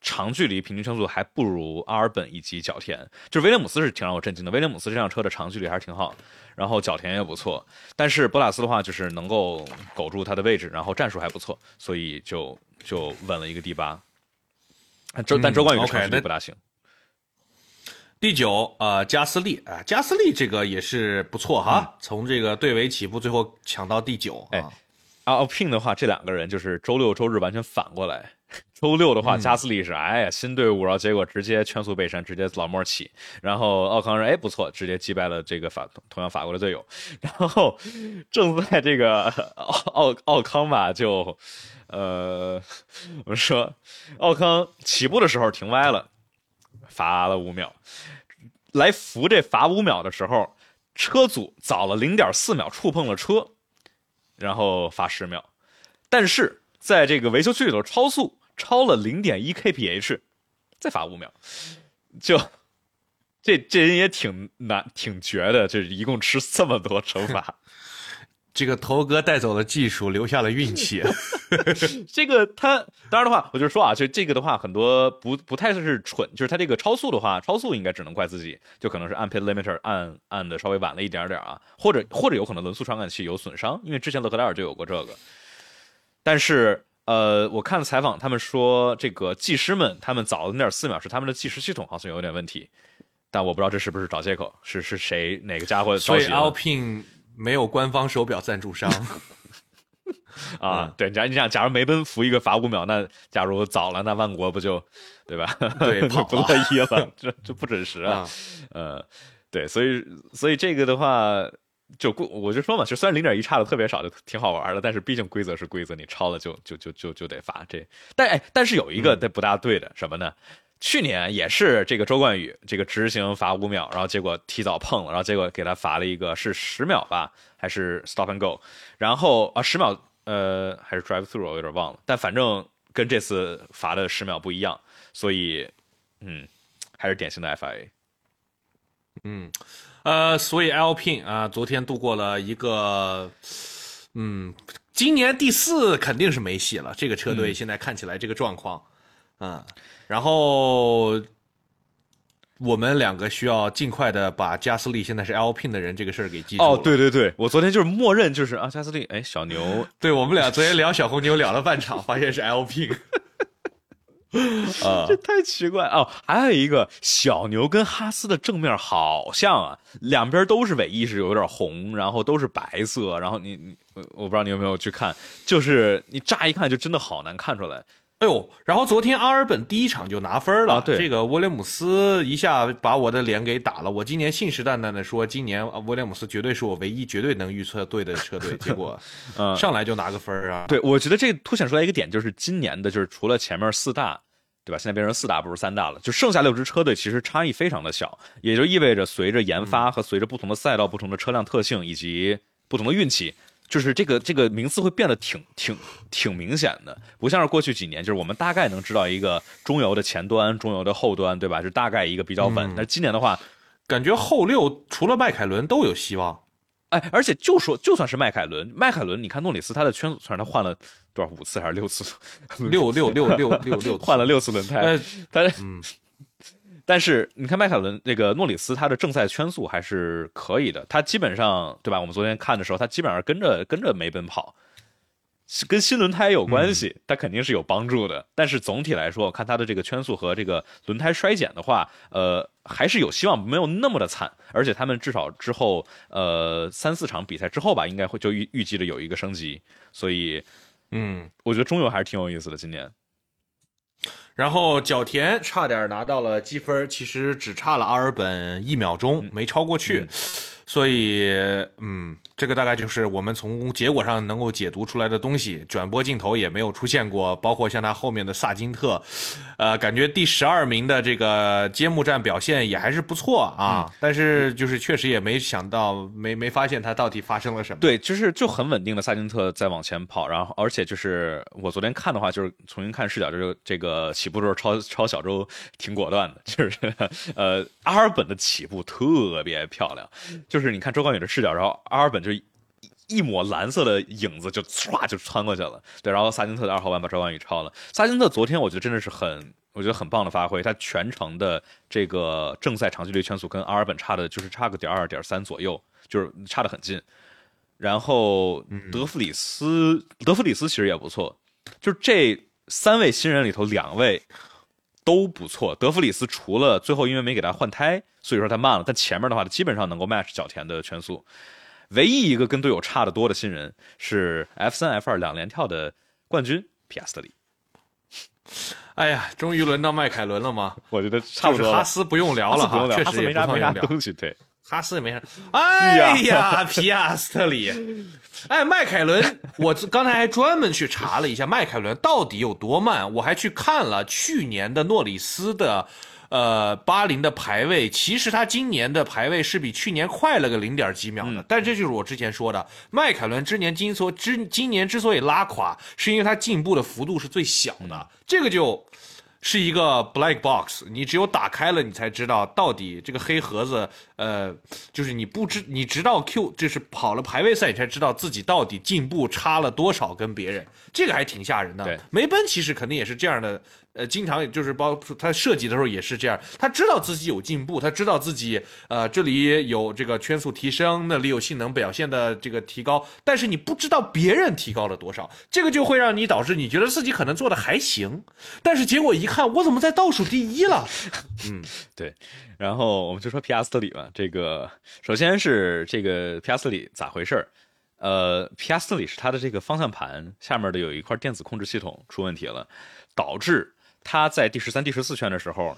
长距离平均圈速还不如阿尔本以及角田，就是威廉姆斯是挺让我震惊的。威廉姆斯这辆车的长距离还是挺好，然后角田也不错。但是博塔斯的话就是能够苟住他的位置，然后战术还不错，所以就就稳了一个第八。周但周冠宇成绩不大行。第九，呃，加斯利啊，加斯利这个也是不错哈，从这个队尾起步，最后抢到第九。哎，阿聘的话，这两个人就是周六周日完全反过来。周六的话，加斯利是哎呀新队伍，然后结果直接圈速背山，直接老莫起。然后奥康说哎不错，直接击败了这个法同样法国的队友。然后正在这个奥奥奥康吧，就呃我们说奥康起步的时候停歪了。罚了五秒，来扶这罚五秒的时候，车组早了零点四秒触碰了车，然后罚十秒。但是在这个维修区里头超速，超了零点一 kph，再罚五秒。就这这人也挺难，挺绝的，这一共吃这么多惩罚。这个头哥带走了技术，留下了运气。这个他当然的话，我就说啊，就这个的话，很多不不太是蠢，就是他这个超速的话，超速应该只能怪自己，就可能是按 pit limiter 按按的稍微晚了一点点啊，或者或者有可能轮速传感器有损伤，因为之前勒克莱尔就有过这个。但是呃，我看了采访，他们说这个技师们他们早了零点四秒是他们的计时系统好像有点问题，但我不知道这是不是找借口，是是谁哪个家伙所以 Alpine。没有官方手表赞助商 啊，对，假你想，假如梅奔扶一个罚五秒，那假如早了，那万国不就对吧？对，不乐意了，这这不准时 啊。呃，对，所以所以这个的话，就我就说嘛，就虽然零点一差的特别少，就挺好玩的，但是毕竟规则是规则，你超了就就就就就得罚。这，但哎，但是有一个不大对的什么呢？去年也是这个周冠宇这个执行罚五秒，然后结果提早碰了，然后结果给他罚了一个是十秒吧，还是 stop and go，然后啊十秒呃还是 drive through 我有点忘了，但反正跟这次罚的十秒不一样，所以嗯还是典型的 FIA。嗯，呃，所以 Alpine 啊昨天度过了一个嗯今年第四肯定是没戏了，这个车队现在看起来这个状况。嗯，然后我们两个需要尽快的把加斯利现在是 L P 的人这个事儿给记住。哦，对对对，我昨天就是默认就是啊，加斯利，哎，小牛，对我们俩昨天聊小红牛聊了半场，发现是 L P。啊，这太奇怪哦！还有一个小牛跟哈斯的正面好像啊，两边都是尾翼是有点红，然后都是白色，然后你你我不知道你有没有去看，就是你乍一看就真的好难看出来。哎呦，然后昨天阿尔本第一场就拿分了，对这个威廉姆斯一下把我的脸给打了。我今年信誓旦旦的说，今年威廉姆斯绝对是我唯一绝对能预测对的车队，结果，嗯，上来就拿个分啊。对，我觉得这凸显出来一个点，就是今年的，就是除了前面四大，对吧？现在变成四大不如三大了，就剩下六支车队其实差异非常的小，也就意味着随着研发和随着不同的赛道、不同的车辆特性以及不同的运气。就是这个这个名次会变得挺挺挺明显的，不像是过去几年，就是我们大概能知道一个中游的前端、中游的后端，对吧？就大概一个比较稳。但今年的话，感觉后六除了迈凯伦都有希望。哎，而且就说就算是迈凯伦，迈凯伦，你看诺里斯他的圈，虽然他换了多少五次还是六次，六六六六六六 换了六次轮胎，他嗯。但是你看迈凯伦那个诺里斯，他的正赛圈速还是可以的。他基本上对吧？我们昨天看的时候，他基本上跟着跟着梅奔跑，跟新轮胎有关系，他肯定是有帮助的。但是总体来说，看他的这个圈速和这个轮胎衰减的话，呃，还是有希望，没有那么的惨。而且他们至少之后呃三四场比赛之后吧，应该会就预预计的有一个升级。所以，嗯，我觉得中游还是挺有意思的，今年。然后角田差点拿到了积分，其实只差了阿尔本一秒钟，没超过去，所以，嗯。这个大概就是我们从结果上能够解读出来的东西。转播镜头也没有出现过，包括像他后面的萨金特，呃，感觉第十二名的这个揭幕战表现也还是不错啊。但是就是确实也没想到，没没发现他到底发生了什么。对，就是就很稳定的萨金特在往前跑，然后而且就是我昨天看的话，就是重新看视角，就是这个起步时候超超小周挺果断的，就是呃阿尔本的起步特别漂亮，就是你看周冠宇的视角，然后阿尔本就。就一抹蓝色的影子就唰就穿过去了，对，然后萨金特的二号弯把周冠宇超了。萨金特昨天我觉得真的是很，我觉得很棒的发挥，他全程的这个正赛长距离圈速跟阿尔本差的就是差个点二点三左右，就是差的很近。然后德弗里斯，德弗里斯其实也不错，就是这三位新人里头两位。都不错。德弗里斯除了最后因为没给他换胎，所以说他慢了，但前面的话基本上能够 match 角田的圈速。唯一一个跟队友差得多的新人是 F 三 F 二两连跳的冠军皮亚斯特里。哎呀，终于轮到迈凯伦了吗？我觉得差不多。哈斯不用聊了哈，确实没啥没啥东西。对，哈斯也没啥。哎呀，皮亚斯特里。哎，迈凯伦，我刚才还专门去查了一下迈凯伦到底有多慢，我还去看了去年的诺里斯的。呃，巴林的排位其实他今年的排位是比去年快了个零点几秒的，但这就是我之前说的，迈凯伦之年今所之今年之所以拉垮，是因为他进步的幅度是最小的，这个就。是一个 black box，你只有打开了，你才知道到底这个黑盒子，呃，就是你不知，你直到 Q，就是跑了排位赛，你才知道自己到底进步差了多少跟别人，这个还挺吓人的。对，梅奔其实肯定也是这样的，呃，经常就是包括他设计的时候也是这样，他知道自己有进步，他知道自己呃这里有这个圈速提升，那里有性能表现的这个提高，但是你不知道别人提高了多少，这个就会让你导致你觉得自己可能做的还行，但是结果一。看我怎么在倒数第一了？嗯，对。然后我们就说皮亚斯特里吧。这个首先是这个皮亚斯特里咋回事呃，皮亚斯特里是他的这个方向盘下面的有一块电子控制系统出问题了，导致他在第十三、第十四圈的时候。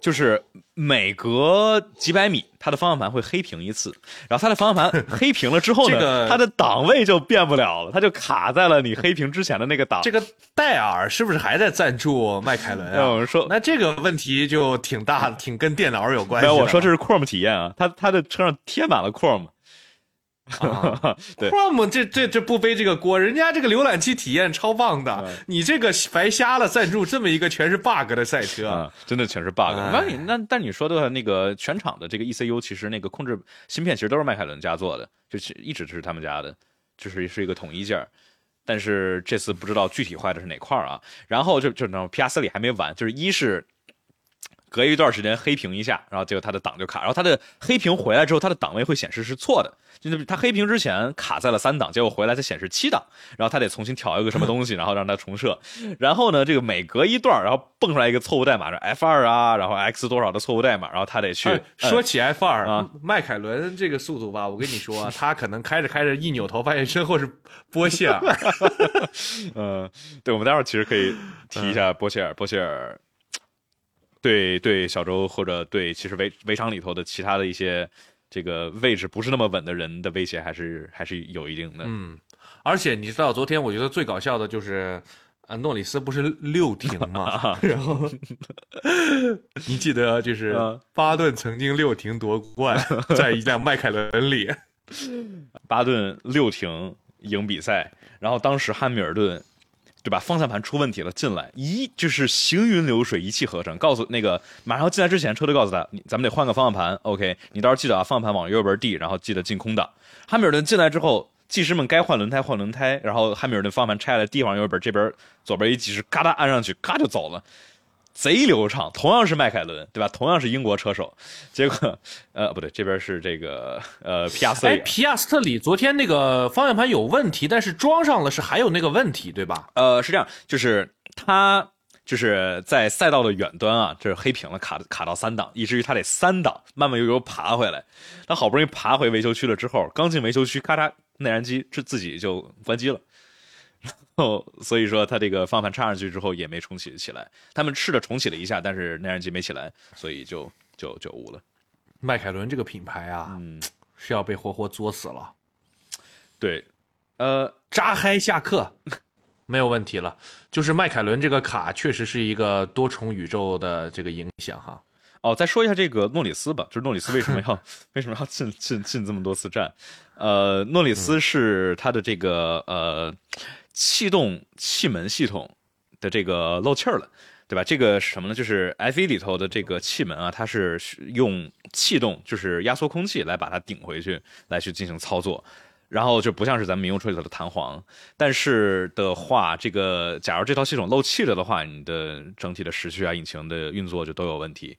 就是每隔几百米，它的方向盘会黑屏一次，然后它的方向盘 黑屏了之后呢，它的档位就变不了了，它就卡在了你黑屏之前的那个档。这个戴尔是不是还在赞助迈凯伦啊？我说，那这个问题就挺大的，挺跟电脑有关系。没有，我说这是 Chrome 体验啊，他他的车上贴满了 Chrome。Chrome 这这这不背这个锅，人家这个浏览器体验超棒的，你这个白瞎了赞助这么一个全是 bug 的赛车，真的全是 bug。那你那但你说的那个全场的这个 ECU，其实那个控制芯片其实都是迈凯伦家做的，就是一直是他们家的，就是是一个统一件但是这次不知道具体坏的是哪块啊？然后就就那 P R 四里还没完，就是一是。隔一段时间黑屏一下，然后结果它的档就卡，然后它的黑屏回来之后，它的档位会显示是错的，就是它黑屏之前卡在了三档，结果回来它显示七档，然后它得重新调一个什么东西，然后让它重设。然后呢，这个每隔一段，然后蹦出来一个错误代码，是 F 二啊，然后 X 多少的错误代码，然后它得去。说起 F 二啊，迈凯伦这个速度吧，我跟你说，他可能开着开着一扭头，发现身后是波切尔。嗯，对，我们待会儿其实可以提一下波切尔，波切尔。对对，小周或者对，其实围围场里头的其他的一些这个位置不是那么稳的人的威胁还是还是有一定的。嗯，而且你知道，昨天我觉得最搞笑的就是，呃，诺里斯不是六停嘛？然后 你记得就是巴顿曾经六停夺冠，在一辆迈凯伦里，巴顿六停赢比赛，然后当时汉密尔顿。对吧？方向盘出问题了，进来一就是行云流水，一气呵成。告诉那个马上进来之前，车队告诉他，你咱们得换个方向盘。OK，你到时候记得啊，方向盘往右边递，然后记得进空档。汉密尔顿进来之后，技师们该换轮胎换轮胎，然后汉密尔顿方向盘拆下来，递往右边，这边左边一技师嘎哒按上去，咔就走了。贼流畅，同样是迈凯伦，对吧？同样是英国车手，结果，呃，不对，这边是这个，呃，皮亚斯。哎，皮亚斯特里昨天那个方向盘有问题，但是装上了是还有那个问题，对吧？呃，是这样，就是他就是在赛道的远端啊，这是黑屏了，卡卡到三档，以至于他得三档慢慢悠悠爬回来。他好不容易爬回维修区了之后，刚进维修区，咔嚓，内燃机这自己就关机了。哦，所以说他这个方向盘插上去之后也没重启起来。他们试着重启了一下，但是内燃机没起来，所以就就就无了。迈凯伦这个品牌啊，嗯，是要被活活作死了。对，呃，扎嗨下课 没有问题了。就是迈凯伦这个卡确实是一个多重宇宙的这个影响哈。哦，再说一下这个诺里斯吧，就是诺里斯为什么要 为什么要进进进这么多次站？呃，诺里斯是他的这个呃。气动气门系统的这个漏气儿了，对吧？这个是什么呢？就是 F1 里头的这个气门啊，它是用气动，就是压缩空气来把它顶回去，来去进行操作，然后就不像是咱们民用车里头的弹簧。但是的话，这个假如这套系统漏气了的话，你的整体的时序啊、引擎的运作就都有问题。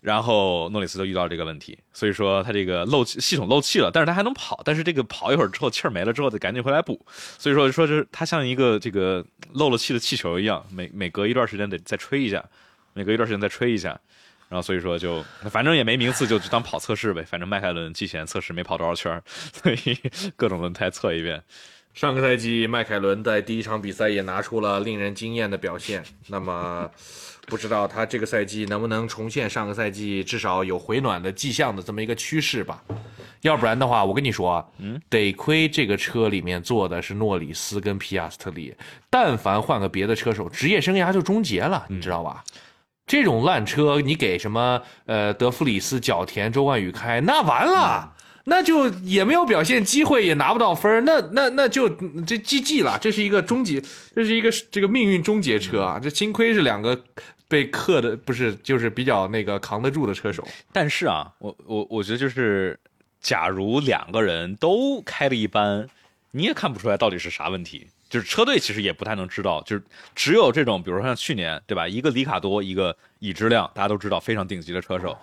然后诺里斯就遇到这个问题，所以说他这个漏气系统漏气了，但是他还能跑，但是这个跑一会儿之后气儿没了之后得赶紧回来补，所以说说就是他像一个这个漏了气的气球一样，每每隔一段时间得再吹一下，每隔一段时间再吹一下。然后所以说就反正也没名次，就当跑测试呗。反正迈凯伦季前测试没跑多少圈，所以各种轮胎测一遍。上个赛季迈凯伦在第一场比赛也拿出了令人惊艳的表现。那么不知道他这个赛季能不能重现上个赛季至少有回暖的迹象的这么一个趋势吧？要不然的话，我跟你说，嗯，得亏这个车里面坐的是诺里斯跟皮亚斯特里，但凡换个别的车手，职业生涯就终结了，你知道吧？这种烂车，你给什么呃德弗里斯、角田、周冠宇开，那完了，那就也没有表现机会，也拿不到分那那那就这 GG 了，这是一个终结，这是一个这个命运终结车啊！这幸亏是两个被克的，不是就是比较那个扛得住的车手。但是啊，我我我觉得就是，假如两个人都开的一般，你也看不出来到底是啥问题。就是车队其实也不太能知道，就是只有这种，比如说像去年，对吧？一个里卡多，一个已知量，大家都知道非常顶级的车手，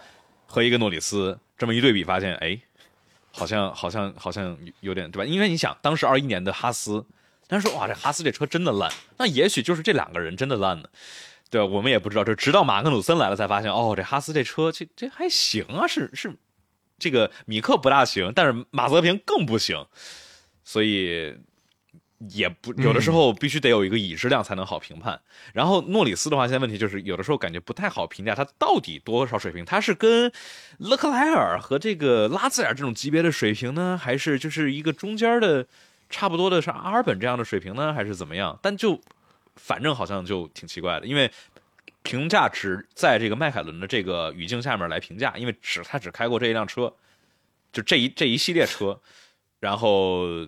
和一个诺里斯，这么一对比，发现，哎，好像好像好像有点，对吧？因为你想，当时二一年的哈斯，但是说哇，这哈斯这车真的烂，那也许就是这两个人真的烂呢，对？我们也不知道，就直到马克努森来了才发现，哦，这哈斯这车这这还行啊，是是，这个米克不大行，但是马泽平更不行，所以。也不有的时候必须得有一个已知量才能好评判。然后诺里斯的话，现在问题就是有的时候感觉不太好评价他到底多少水平。他是跟勒克莱尔和这个拉兹尔这种级别的水平呢，还是就是一个中间的差不多的是阿尔本这样的水平呢，还是怎么样？但就反正好像就挺奇怪的，因为评价只在这个迈凯伦的这个语境下面来评价，因为只他只开过这一辆车，就这一这一系列车，然后。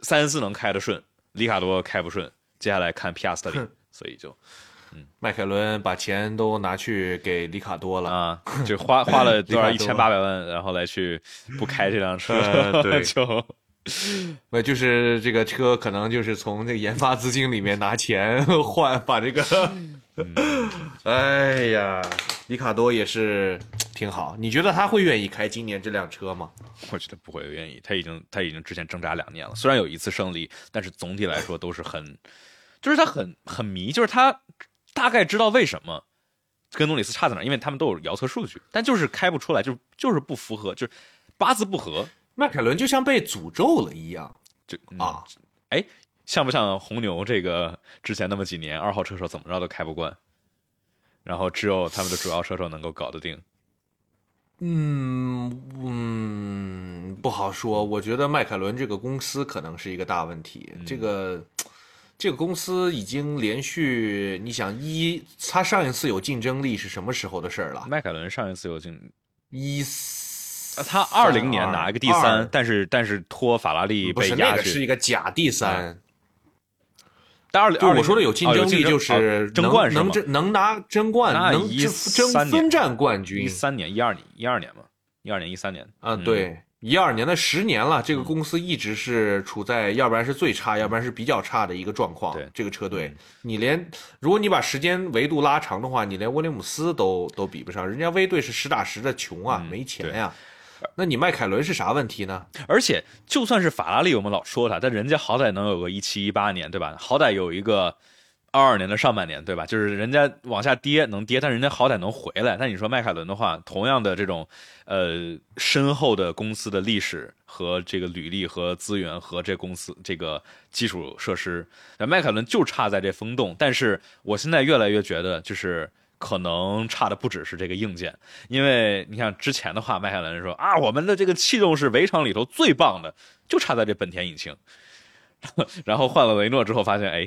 塞恩斯能开得顺，里卡多开不顺，接下来看皮亚斯特里，所以就，嗯，迈凯伦把钱都拿去给里卡多了。啊，就花花了多少 一千八百万，然后来去不开这辆车，对，就，那就是这个车可能就是从这个研发资金里面拿钱 换，把这个，哎呀，里卡多也是。挺好，你觉得他会愿意开今年这辆车吗？我觉得不会愿意，他已经他已经之前挣扎两年了，虽然有一次胜利，但是总体来说都是很，就是他很很迷，就是他大概知道为什么跟诺里斯差在哪，因为他们都有遥测数据，但就是开不出来，就就是不符合，就是八字不合。迈凯伦就像被诅咒了一样，就啊，哎，像不像红牛这个之前那么几年二号车手怎么着都开不惯，然后只有他们的主要车手能够搞得定。嗯嗯，不好说。我觉得迈凯伦这个公司可能是一个大问题。这个这个公司已经连续，你想一，他上一次有竞争力是什么时候的事儿了？迈凯伦上一次有竞一，他二零年拿一个第三，但是但是拖法拉利被压是一个假第三。但二零我说的有竞争力就是争冠能争能拿争冠，能争分站冠军。一三年、一二年、一二年嘛，一二年、一三年。啊，对，一二年的十年了，这个公司一直是处在要不然是最差，要不然是比较差的一个状况。对，这个车队，你连如果你把时间维度拉长的话，你连威廉姆斯都都比不上，人家威队是实打实的穷啊，没钱呀。那你迈凯伦是啥问题呢？而且就算是法拉利，我们老说它，但人家好歹能有个一七一八年，对吧？好歹有一个二二年的上半年，对吧？就是人家往下跌能跌，但人家好歹能回来。那你说迈凯伦的话，同样的这种呃深厚的公司的历史和这个履历和资源和这公司这个基础设施，那迈凯伦就差在这风洞。但是我现在越来越觉得，就是。可能差的不只是这个硬件，因为你看之前的话，迈凯伦说啊，我们的这个气动是围场里头最棒的，就差在这本田引擎。然后换了雷诺之后，发现哎，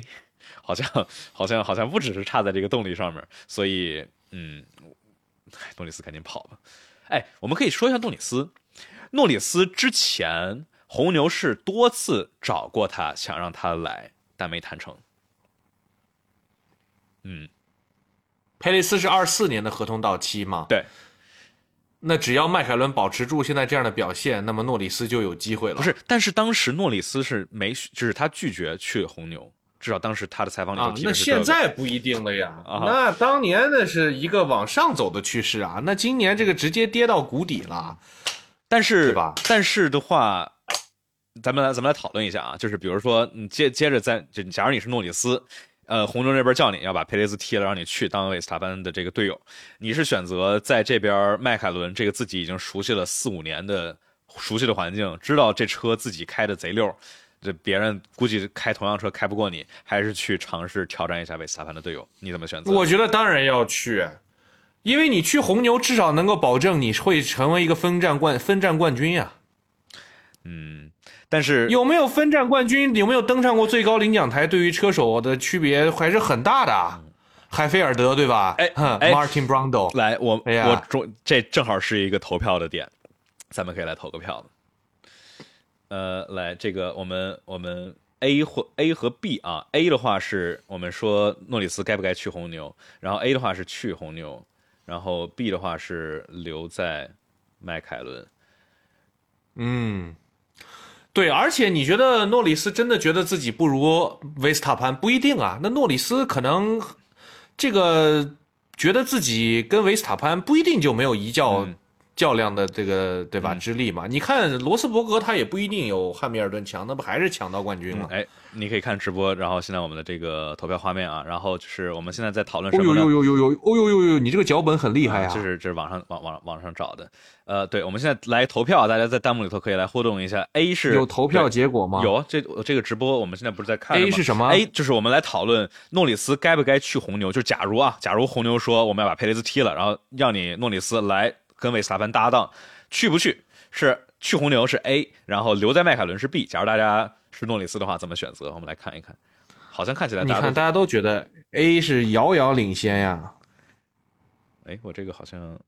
好像好像好像不只是差在这个动力上面，所以嗯，诺里斯赶紧跑吧。哎，我们可以说一下诺里斯。诺里斯之前红牛是多次找过他，想让他来，但没谈成。嗯。佩雷斯是二四年的合同到期吗？对。那只要迈凯伦保持住现在这样的表现，那么诺里斯就有机会了。不是，但是当时诺里斯是没，就是他拒绝去红牛，至少当时他的采访里头提的是。那现在不一定了呀。那当年那是一个往上走的趋势啊，那今年这个直接跌到谷底了。但是，吧？但是的话，咱们来咱们来讨论一下啊，就是比如说，你接接着在就假如你是诺里斯。呃，红牛这边叫你要把佩雷斯踢了，让你去当维斯塔潘的这个队友，你是选择在这边迈凯伦这个自己已经熟悉了四五年的熟悉的环境，知道这车自己开的贼溜，这别人估计开同样车开不过你，还是去尝试挑战一下维斯塔潘的队友？你怎么选择？我觉得当然要去，因为你去红牛至少能够保证你会成为一个分站冠分站冠军呀。嗯，但是有没有分站冠军，有没有登上过最高领奖台，对于车手的区别还是很大的。海菲尔德对吧？哎哎，Martin Brundle，来，我我中这正好是一个投票的点，咱们可以来投个票呃，来，这个我们我们 A 或 A 和 B 啊，A 的话是我们说诺里斯该不该去红牛，然后 A 的话是去红牛，然后 B 的话是留在迈凯伦。嗯。对，而且你觉得诺里斯真的觉得自己不如维斯塔潘？不一定啊。那诺里斯可能这个觉得自己跟维斯塔潘不一定就没有一较。较量的这个对吧？之力嘛，你看罗斯伯格他也不一定有汉密尔顿强，那不还是抢到冠军吗？哎，你可以看直播，然后现在我们的这个投票画面啊，然后就是我们现在在讨论什么呢？哦呦呦呦呦，哦呦呦呦，你这个脚本很厉害啊！这是这是网上网网网上找的。呃，对，我们现在来投票，大家在弹幕里头可以来互动一下。A 是有投票结果吗？有，这这个直播我们现在不是在看吗 A 是什么？A 就是我们来讨论诺里斯该不该去红牛。就假如啊，假如红牛说我们要把佩雷兹踢了，然后让你诺里斯来跟维斯塔潘搭档。去不去是去红牛是 A，然后留在迈凯伦是 B。假如大家是诺里斯的话，怎么选择？我们来看一看。好像看起来，你看大家都觉得 A 是遥遥领先呀。哎，我这个好像，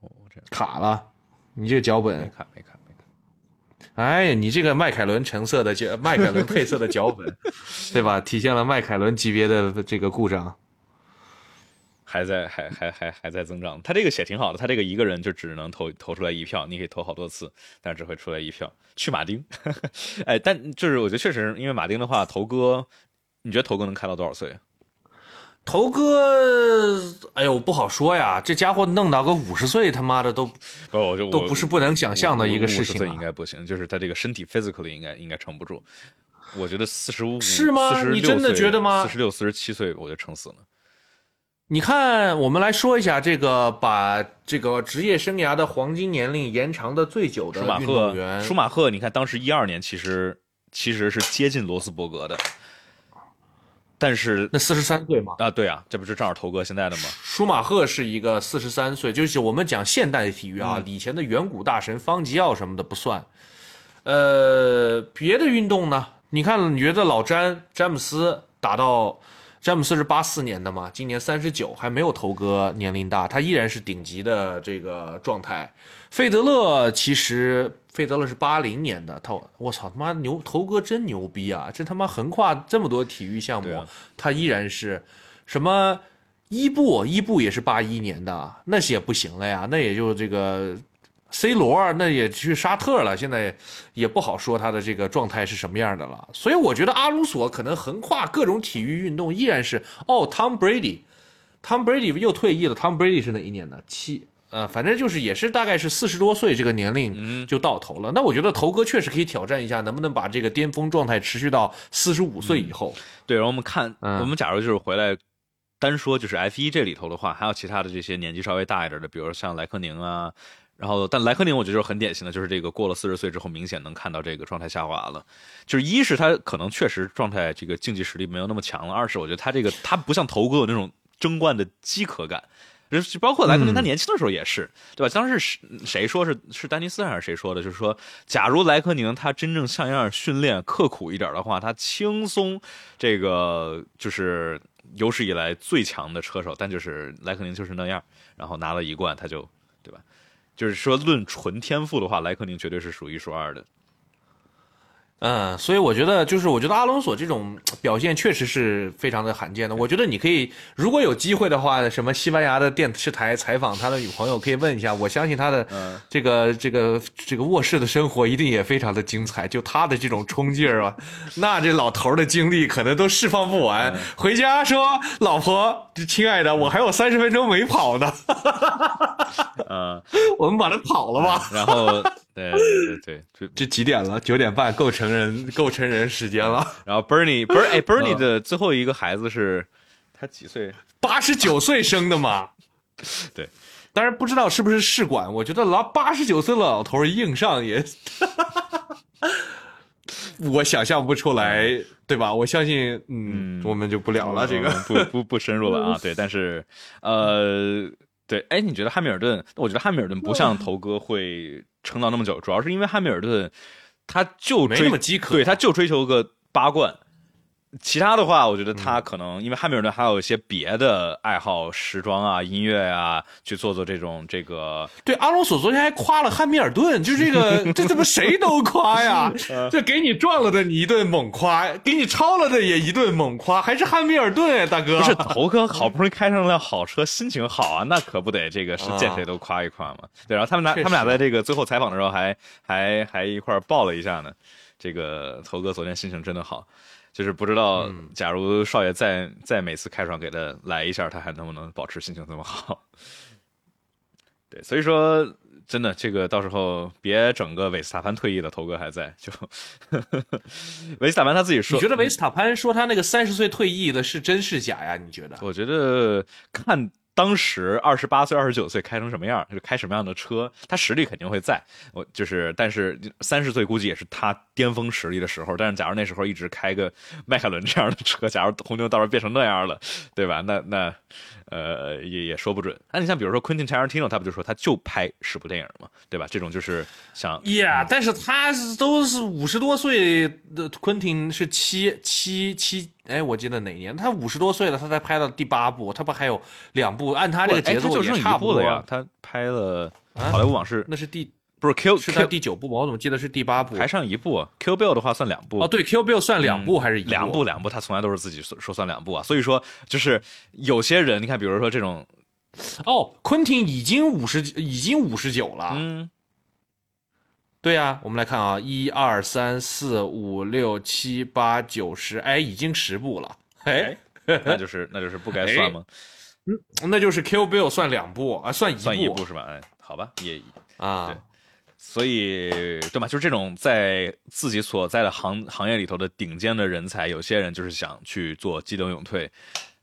我这卡了。你这个脚本没卡没卡没卡。哎，你这个迈凯伦橙色的脚，迈凯伦配色的脚本，对吧？体现了迈凯伦级别的这个故障。还在还还还还在增长，他这个写挺好的，他这个一个人就只能投投出来一票，你可以投好多次，但是只会出来一票。去马丁，哎，但就是我觉得确实，因为马丁的话，头哥，你觉得头哥能开到多少岁？头哥，哎呦，不好说呀，这家伙弄到个五十岁，他妈的都不，我就都不是不能想象的一个事情。应该不行，就是他这个身体 physically 应该应该撑不住。我觉得四十五是吗？你真的觉得吗？四十六、四十七岁，我就撑死了。你看，我们来说一下这个把这个职业生涯的黄金年龄延长的最久的运动员舒马赫。你看，当时一二年其实其实是接近罗斯伯格的，但是那四十三岁嘛？啊，对啊，这不是正好头哥现在的吗？舒马赫是一个四十三岁，就是我们讲现代体育啊，以前的远古大神方吉奥什么的不算。呃，别的运动呢？你看，你觉得老詹詹姆斯打到？詹姆斯是八四年的嘛，今年三十九，还没有头哥年龄大，他依然是顶级的这个状态。费德勒其实，费德勒是八零年的，他我操他妈牛，头哥真牛逼啊！这他妈横跨这么多体育项目，他依然是什么伊布，伊布也是八一年的，那些不行了呀，那也就这个。C 罗那也去沙特了，现在也不好说他的这个状态是什么样的了。所以我觉得阿鲁索可能横跨各种体育运动，依然是哦，Tom Brady，Tom Brady 又退役了。Tom Brady 是哪一年的？七呃，反正就是也是大概是四十多岁这个年龄就到头了。那我觉得头哥确实可以挑战一下，能不能把这个巅峰状态持续到四十五岁以后？对，然后我们看，我们假如就是回来单说就是 F 一这里头的话，还有其他的这些年纪稍微大一点的，比如像莱克宁啊。然后，但莱克宁我觉得就是很典型的，就是这个过了四十岁之后，明显能看到这个状态下滑了。就是一是他可能确实状态这个竞技实力没有那么强了，二是我觉得他这个他不像头哥有那种争冠的饥渴感。就包括莱克宁他年轻的时候也是，对吧？当时是谁说是是丹尼斯还是谁说的？就是说，假如莱克宁他真正像样训练、刻苦一点的话，他轻松这个就是有史以来最强的车手。但就是莱克宁就是那样，然后拿了一冠，他就对吧？就是说，论纯天赋的话，莱克宁绝对是数一数二的。嗯，所以我觉得，就是我觉得阿隆索这种 表现确实是非常的罕见的。我觉得你可以，如果有机会的话，什么西班牙的电视台采访他的女朋友，可以问一下。我相信他的这个这个这个卧室的生活一定也非常的精彩。就他的这种冲劲儿啊，那这老头的精力可能都释放不完。回家说，老婆，亲爱的，我还有三十分钟没跑呢。呃，我们把它跑了吧。然后。对对对对，这几点了？九点半，够成人够成人时间了。然后 Bernie 不 是哎，Bernie 的最后一个孩子是他几岁？八十九岁生的嘛。对，当然不知道是不是试管。我觉得老八十九岁的老头硬上也，我想象不出来，对吧？我相信，嗯，我们就不聊了，这个不不不深入了啊。对，但是呃，对，哎，你觉得汉密尔顿？我觉得汉密尔顿不像头哥会撑到那么久，主要是因为汉密尔顿他就没那么饥渴，对，他就追求个八冠。其他的话，我觉得他可能因为汉密尔顿还有一些别的爱好，时装啊、音乐啊，去做做这种这个。对，阿隆索昨天还夸了汉密尔顿，就这个，这怎么谁都夸呀？这给你撞了的你一顿猛夸，给你超了的也一顿猛夸，还是汉密尔顿，大哥。不是头哥好不容易开上辆好车，心情好啊，那可不得这个是见谁都夸一夸嘛。对，然后他们俩他们俩在这个最后采访的时候还还还一块抱了一下呢。这个头哥昨天心情真的好。就是不知道，假如少爷再再每次开场给他来一下，他还能不能保持心情这么好？对，所以说真的，这个到时候别整个维斯塔潘退役了，头哥还在，就 维斯塔潘他自己说，你觉得维斯塔潘说他那个三十岁退役的是真是假呀？你觉得？我觉得看。当时二十八岁、二十九岁开成什么样，就开什么样的车，他实力肯定会在。我就是，但是三十岁估计也是他巅峰实力的时候。但是，假如那时候一直开个迈凯伦这样的车，假如红牛到时候变成那样了，对吧？那那。呃，也也说不准。那你像比如说昆汀·查尔提诺，他不就说他就拍十部电影嘛，对吧？这种就是像呀，但是他都是五十多岁的，昆汀是七七七，哎，我记得哪年？他五十多岁了，他才拍到第八部，他不还有两部？按他这个节奏也差不多了呀。他拍了《好莱坞往事》，那是第。不是 Q 是他第九部吗？我怎么记得是第八部？还上一部。Q Bill 的话算两部哦，对，Q Bill 算两部还是一两部？两部，他从来都是自己说说算两部啊。所以说，就是有些人，你看，比如说这种，哦，昆汀已经五十，已经五十九了。嗯，对呀，我们来看啊，一二三四五六七八九十，哎，已经十步了。哎，那就是那就是不该算吗？嗯，那就是 Q Bill 算两步啊，算一算一步是吧？哎，好吧，也啊。所以，对吧？就是这种在自己所在的行行业里头的顶尖的人才，有些人就是想去做激流勇退，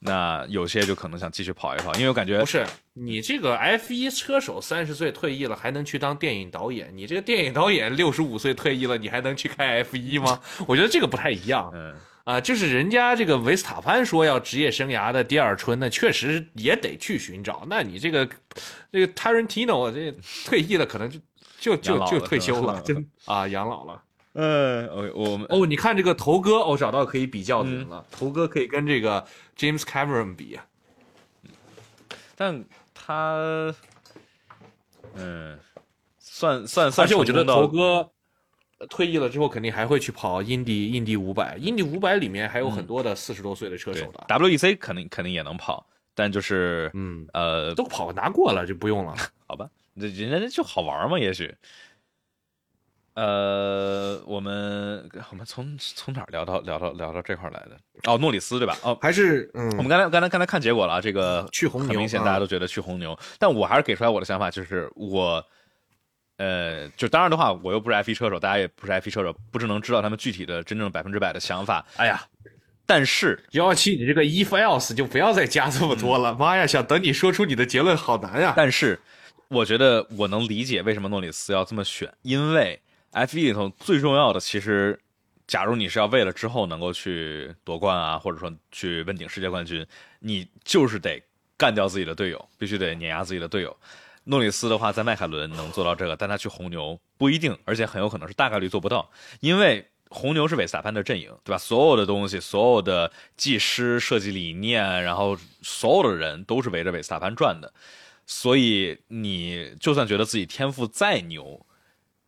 那有些就可能想继续跑一跑。因为我感觉不是你这个 F 一车手三十岁退役了，还能去当电影导演？你这个电影导演六十五岁退役了，你还能去开 F 一吗？我觉得这个不太一样。嗯啊，就是人家这个维斯塔潘说要职业生涯的第二春，那确实也得去寻找。那你这个这个 Tarantino 这退役了，可能就。就就就退休了，真啊，养老了。嗯，我们哦，你看这个头哥，哦，找到可以比较的人了。头哥可以跟这个 James Cameron 比，但他，嗯，算算算，而且我觉得头哥退役了之后，肯定还会去跑印第印第五百，印第五百里面还有很多的四十多岁的车手的。WEC 肯定肯定也能跑，但就是嗯呃，都跑拿过了就不用了，好吧。这人家就好玩嘛，也许。呃，我们我们从从哪聊到聊到聊到这块来的？哦，诺里斯对吧？哦，还是嗯，我们刚才刚才刚才看结果了，这个去红牛，很明显大家都觉得去红牛，但我还是给出来我的想法，就是我，呃，就当然的话，我又不是 F 一车手，大家也不是 F 一车手，不知能知道他们具体的真正百分之百的想法。哎呀，但是幺幺七，你这个 if else 就不要再加这么多了，妈呀，想等你说出你的结论好难呀。但是。我觉得我能理解为什么诺里斯要这么选，因为 F1 里头最重要的，其实，假如你是要为了之后能够去夺冠啊，或者说去问鼎世界冠军，你就是得干掉自己的队友，必须得碾压自己的队友。诺里斯的话，在迈凯伦能做到这个，但他去红牛不一定，而且很有可能是大概率做不到，因为红牛是韦斯塔潘的阵营，对吧？所有的东西，所有的技师、设计理念，然后所有的人都是围着韦斯塔潘转的。所以你就算觉得自己天赋再牛，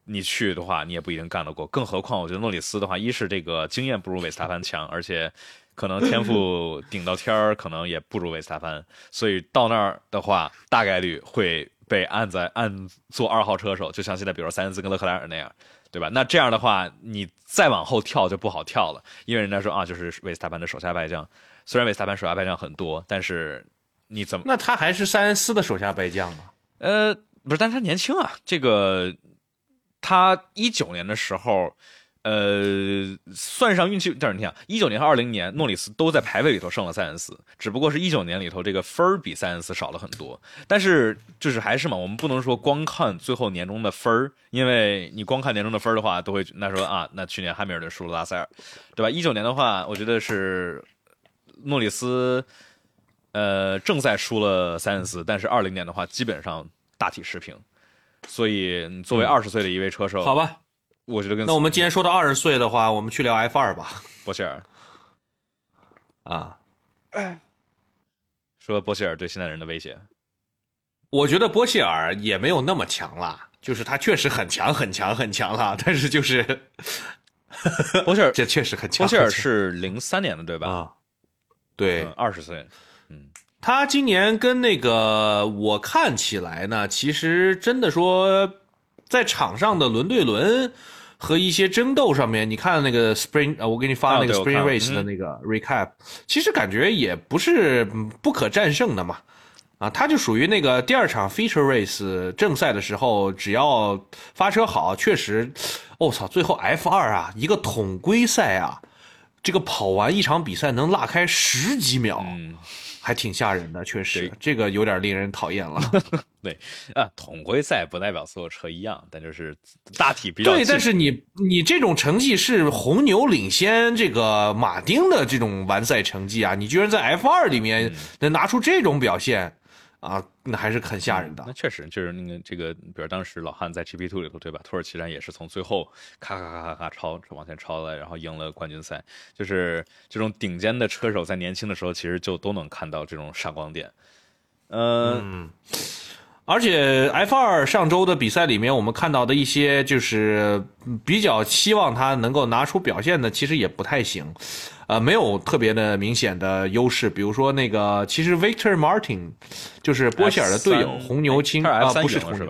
你去的话，你也不一定干得过。更何况，我觉得诺里斯的话，一是这个经验不如维斯塔潘强，而且可能天赋 顶到天儿，可能也不如维斯塔潘。所以到那儿的话，大概率会被按在按做二号车手，就像现在比如说塞恩斯跟勒克莱尔那样，对吧？那这样的话，你再往后跳就不好跳了，因为人家说啊，就是维斯塔潘的手下败将。虽然维斯塔潘手下败将很多，但是。你怎么？那他还是塞恩斯的手下败将吗？呃，不是，但是他年轻啊。这个他一九年的时候。呃，算上运气，但是你想，一九年和二零年，诺里斯都在排位里头胜了塞恩斯，只不过是一九年里头这个分儿比塞恩斯少了很多。但是就是还是嘛，我们不能说光看最后年终的分儿，因为你光看年终的分儿的话，都会那说啊，那去年汉密尔顿输了拉塞尔，对吧？一九年的话，我觉得是诺里斯，呃，正赛输了塞恩斯，但是二零年的话，基本上大体持平。所以作为二十岁的一位车手，好吧。我觉得跟那我们既然说到二十岁的话，我们去聊 F 二吧。波希尔啊，说波希尔对现代人的威胁，我觉得波希尔也没有那么强了，就是他确实很强很强很强了，但是就是波希尔 这确实很强。波希尔是零三年的对吧？啊，对，二十岁，嗯，他今年跟那个我看起来呢，其实真的说在场上的轮对轮。和一些争斗上面，你看那个 Spring，呃，我给你发那个 Spring Race 的那个 recap，其实感觉也不是不可战胜的嘛。啊，他就属于那个第二场 Feature Race 正赛的时候，只要发车好，确实，我操，最后 F 二啊，一个统规赛啊，这个跑完一场比赛能拉开十几秒。还挺吓人的，确实，这个有点令人讨厌了。对，啊，统规赛不代表所有车一样，但就是大体比较。对，但是你你这种成绩是红牛领先这个马丁的这种完赛成绩啊，你居然在 F 二里面能拿出这种表现。啊，那还是很吓人的。那确实就是那个这个，比如当时老汉在 GP Two 里头，对吧？土耳其站也是从最后咔咔咔咔咔超往前超了，然后赢了冠军赛。就是这种顶尖的车手在年轻的时候，其实就都能看到这种闪光点。嗯。而且 F 二上周的比赛里面，我们看到的一些就是比较期望他能够拿出表现的，其实也不太行，呃，没有特别的明显的优势。比如说那个，其实 Victor Martin 就是波希尔的队友，红牛青啊，不是红牛，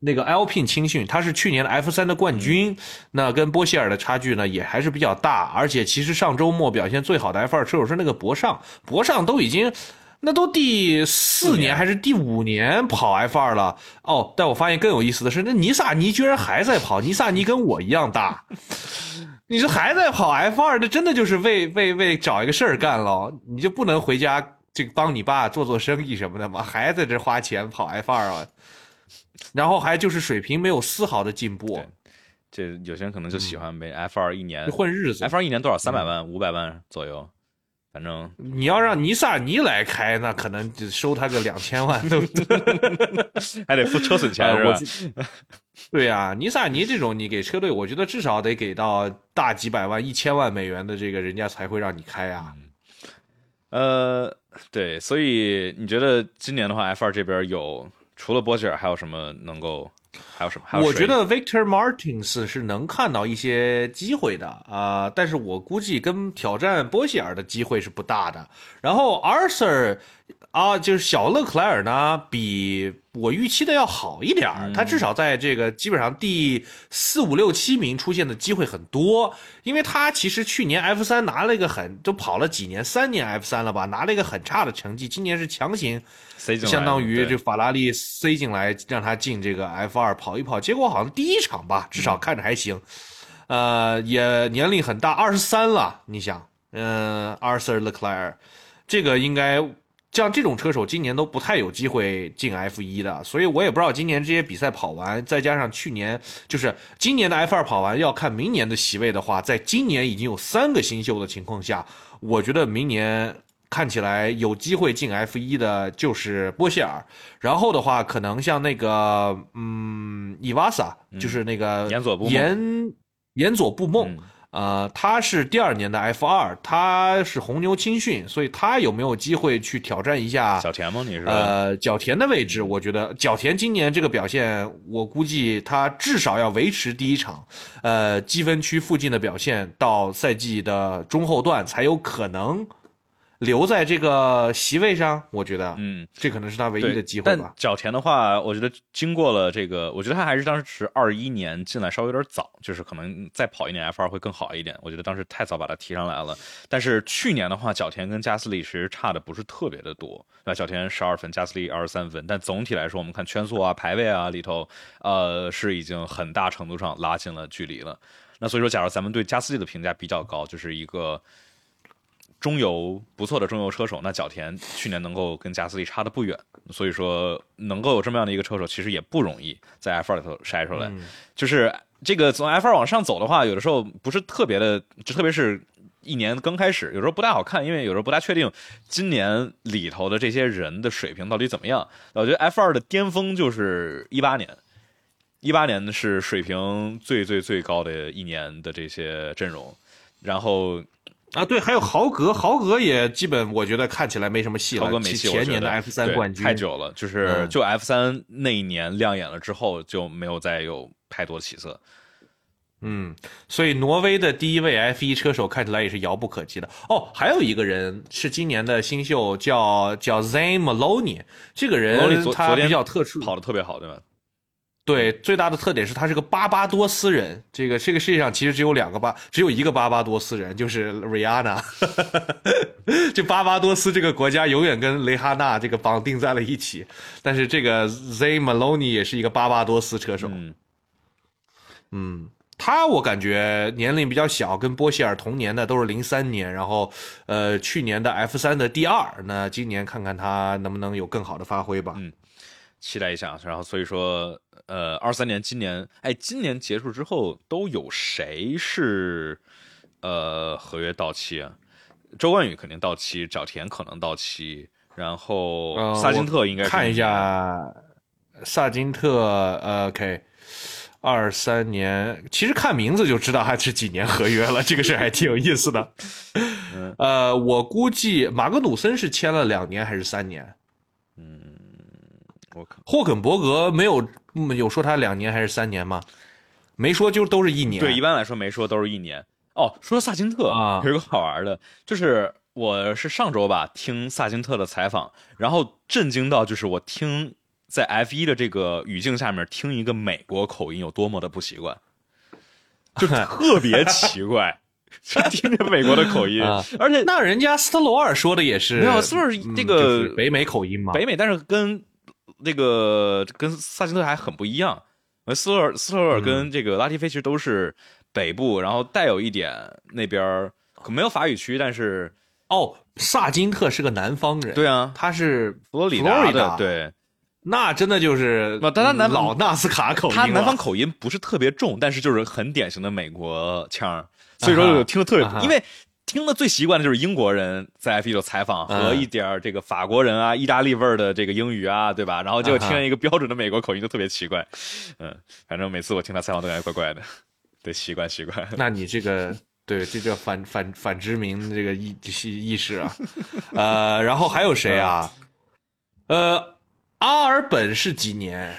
那个 Alpine 青训，他是去年的 F 三的冠军，那跟波希尔的差距呢也还是比较大。而且其实上周末表现最好的 F 二车手是那个博尚，博尚都已经。那都第四年还是第五年跑 F 二了哦，但我发现更有意思的是，那尼萨尼居然还在跑。尼萨尼跟我一样大，你这还在跑 F 二，那真的就是为为为找一个事儿干了。你就不能回家这个帮你爸做做生意什么的吗？还在这花钱跑 F 二啊？然后还就是水平没有丝毫的进步。这有些人可能就喜欢呗，F 二一年混日子。F 二一年多少？三百万、五百万左右。反正你要让尼萨尼来开，那可能就收他个两千万都，还得付车损钱是吧？对呀，尼萨尼这种你给车队，我觉得至少得给到大几百万、一千万美元的这个，人家才会让你开啊。呃，对，所以你觉得今年的话，F 二这边有除了波吉尔，还有什么能够？还有什么？我觉得 Victor Martins 是能看到一些机会的啊，但是我估计跟挑战波希尔的机会是不大的。然后 Arthur 啊，就是小勒克莱尔呢，比我预期的要好一点儿，他至少在这个基本上第四五六七名出现的机会很多，因为他其实去年 F 三拿了一个很，都跑了几年，三年 F 三了吧，拿了一个很差的成绩，今年是强行。相当于这法拉利塞进来，让他进这个 F 二跑一跑，结果好像第一场吧，至少看着还行，呃，也年龄很大，二十三了。你想，嗯，Arthur Leclerc，这个应该像这种车手，今年都不太有机会进 F 一的，所以我也不知道今年这些比赛跑完，再加上去年就是今年的 F 二跑完，要看明年的席位的话，在今年已经有三个新秀的情况下，我觉得明年。看起来有机会进 F 一的就是波希尔，然后的话可能像那个嗯伊瓦萨，就是那个岩佐布岩岩佐布梦，呃，他是第二年的 F 二，他是红牛青训，所以他有没有机会去挑战一下小田吗？你是呃角田的位置？我觉得角田今年这个表现，我估计他至少要维持第一场，呃积分区附近的表现到赛季的中后段才有可能。留在这个席位上，我觉得，嗯，这可能是他唯一的机会但吧。角田的话，我觉得经过了这个，我觉得他还是当时二一年进来稍微有点早，就是可能再跑一年 F 二会更好一点。我觉得当时太早把他提上来了。但是去年的话，角田跟加斯利其实差的不是特别的多，那角田十二分，加斯利二十三分。但总体来说，我们看圈速啊、排位啊里头，呃，是已经很大程度上拉近了距离了。那所以说，假如咱们对加斯利的评价比较高，就是一个。中游不错的中游车手，那角田去年能够跟加斯利差的不远，所以说能够有这么样的一个车手，其实也不容易在 F 二里头筛出来。就是这个从 F 二往上走的话，有的时候不是特别的，就特别是一年刚开始，有时候不大好看，因为有时候不大确定今年里头的这些人的水平到底怎么样。我觉得 F 二的巅峰就是一八年，一八年是水平最最最高的一年的这些阵容，然后。啊，对，还有豪格，豪格也基本我觉得看起来没什么戏了。豪格没戏，前年的 F 三冠军太久了，就是就 F 三那一年亮眼了之后就没有再有太多起色。嗯，所以挪威的第一位 F 一车手看起来也是遥不可及的。哦，还有一个人是今年的新秀，叫叫 Zane Maloney，这个人他比较特殊，跑的特别好，对吧？对，最大的特点是他是个巴巴多斯人。这个这个世界上其实只有两个巴，只有一个巴巴多斯人，就是 Rihanna。就巴巴多斯这个国家永远跟雷哈娜这个绑定在了一起。但是这个 Z Maloney 也是一个巴巴多斯车手。嗯，嗯，他我感觉年龄比较小，跟波希尔同年的，都是零三年，然后呃去年的 F 三的第二。那今年看看他能不能有更好的发挥吧。嗯，期待一下。然后所以说。呃，二三年，今年，哎，今年结束之后都有谁是呃合约到期啊？周冠宇肯定到期，角田可能到期，然后萨金特应该看一下，萨金特呃，OK，二三年，其实看名字就知道还是几年合约了，这个事还挺有意思的。呃，我估计马格努森是签了两年还是三年？嗯，我靠，霍肯伯格没有。有说他两年还是三年吗？没说，就都是一年。对，一般来说没说都是一年。哦，说萨金特啊，有一个好玩的，就是我是上周吧听萨金特的采访，然后震惊到就是我听在 F 一的这个语境下面听一个美国口音有多么的不习惯，就 特别奇怪，听着美国的口音，而且那人家斯特罗尔说的也是，没有斯特罗尔这个北美口音嘛？北美，但是跟。这个跟萨金特还很不一样，斯特尔斯特尔跟这个拉提菲其实都是北部，然后带有一点那边可没有法语区，但是哦，萨金特是个南方人，对啊，他是佛罗里达的，对，那真的就是那他南老纳斯卡口音，他南方口音不是特别重，但是就是很典型的美国腔，所以说听的特别，因为。听的最习惯的就是英国人在 F 一的采访和一点这个法国人啊、意大利味儿的这个英语啊，对吧？然后就听一个标准的美国口音，就特别奇怪。嗯，反正每次我听他采访都感觉怪怪的，得习惯习惯。那你这个对，这叫反反反殖民这个意意识啊。呃，然后还有谁啊？呃，阿尔本是几年？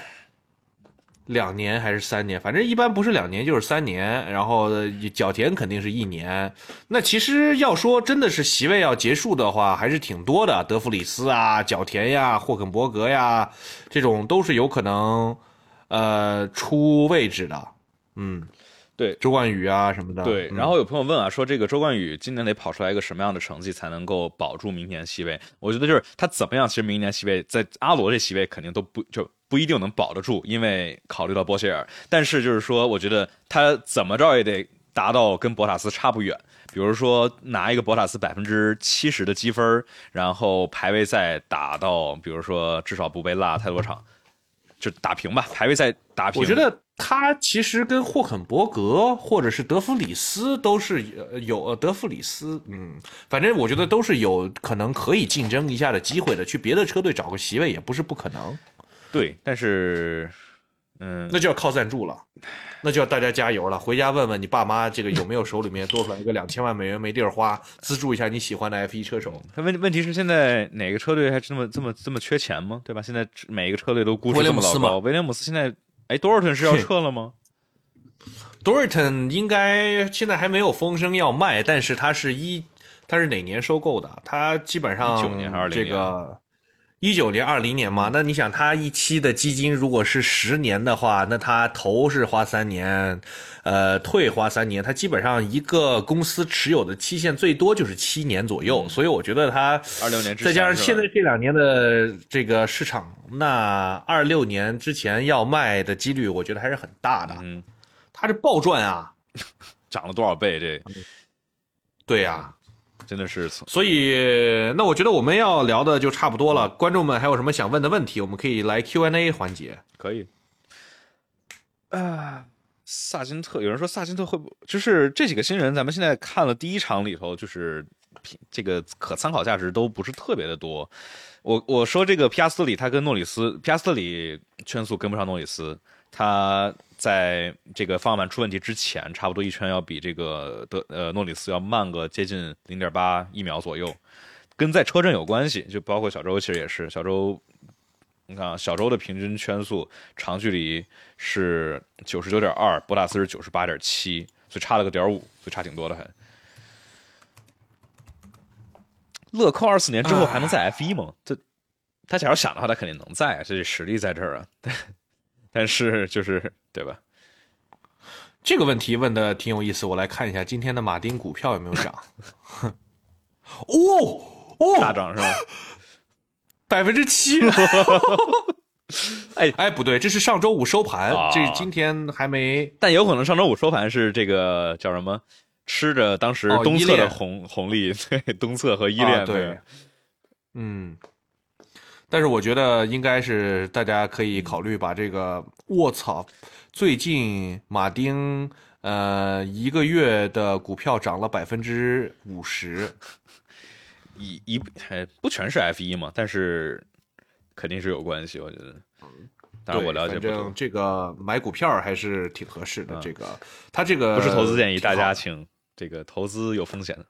两年还是三年？反正一般不是两年就是三年。然后角田肯定是一年。那其实要说真的是席位要结束的话，还是挺多的。德弗里斯啊，角田呀，霍肯伯格呀，这种都是有可能呃出位置的。嗯。对周冠宇啊什么的，对。然后有朋友问啊，说这个周冠宇今年得跑出来一个什么样的成绩才能够保住明年席位？我觉得就是他怎么样，其实明年席位在阿罗这席位肯定都不就不一定能保得住，因为考虑到波切尔。但是就是说，我觉得他怎么着也得达到跟博塔斯差不远，比如说拿一个博塔斯百分之七十的积分，然后排位赛打到，比如说至少不被落太多场。就打平吧，排位赛打平。我觉得他其实跟霍肯伯格或者是德弗里斯都是有德弗里斯，嗯，反正我觉得都是有可能可以竞争一下的机会的。去别的车队找个席位也不是不可能。对，但是。嗯，那就要靠赞助了，那就要大家加油了。回家问问你爸妈，这个有没有手里面多出来一个两千万美元没地儿花，资助一下你喜欢的 F 一车手。他问问题是现在哪个车队还这么这么这么缺钱吗？对吧？现在每个车队都估值这么老高。威廉姆斯现在，哎，多尔顿是要撤了吗？多尔顿应该现在还没有风声要卖，但是他是一他是哪年收购的？他基本上19年还是20这个一九年、二零年嘛。那你想，他一期的基金如果是十年的话，那他投是花三年，呃，退花三年，他基本上一个公司持有的期限最多就是七年左右。所以我觉得他二六年再加上现在这两年的这个市场，那二六年之前要卖的几率，我觉得还是很大的。嗯，它这暴赚啊，涨了多少倍？这对呀、真的是所以那我觉得我们要聊的就差不多了。观众们还有什么想问的问题，我们可以来 Q&A 环节。可以。啊，萨金特，有人说萨金特会不就是这几个新人？咱们现在看了第一场里头，就是这个可参考价值都不是特别的多。我我说这个皮亚斯特里，他跟诺里斯，皮亚斯特里圈速跟不上诺里斯，他在这个方向盘出问题之前，差不多一圈要比这个德呃诺里斯要慢个接近零点八一秒左右，跟在车阵有关系，就包括小周其实也是小周。你看啊，小周的平均圈速长距离是九十九点二，博塔斯是九十八点七，所以差了个点五，所以差挺多的还。乐扣二四年之后还能在 F 一吗？这他假如想的话，他肯定能在啊，这实力在这儿啊。对但是就是对吧？这个问题问的挺有意思，我来看一下今天的马丁股票有没有涨。哦哦，大涨是吧？百分之七。哎哎，不对，这是上周五收盘，啊这今天还没。但有可能上周五收盘是这个叫什么？吃着当时哦东侧的红、红利，对东侧和依啊恋、对，嗯，但是我觉得应该是大家可以考虑把这个，卧槽，最近马丁呃一个月的股票涨了百分之五十，一一哎不全是 F 一嘛，但是肯定是有关系，我觉得。当然我了解反正，这个买股票还是挺合适的。这个他这个不是投资建议，大家请这个投资有风险的，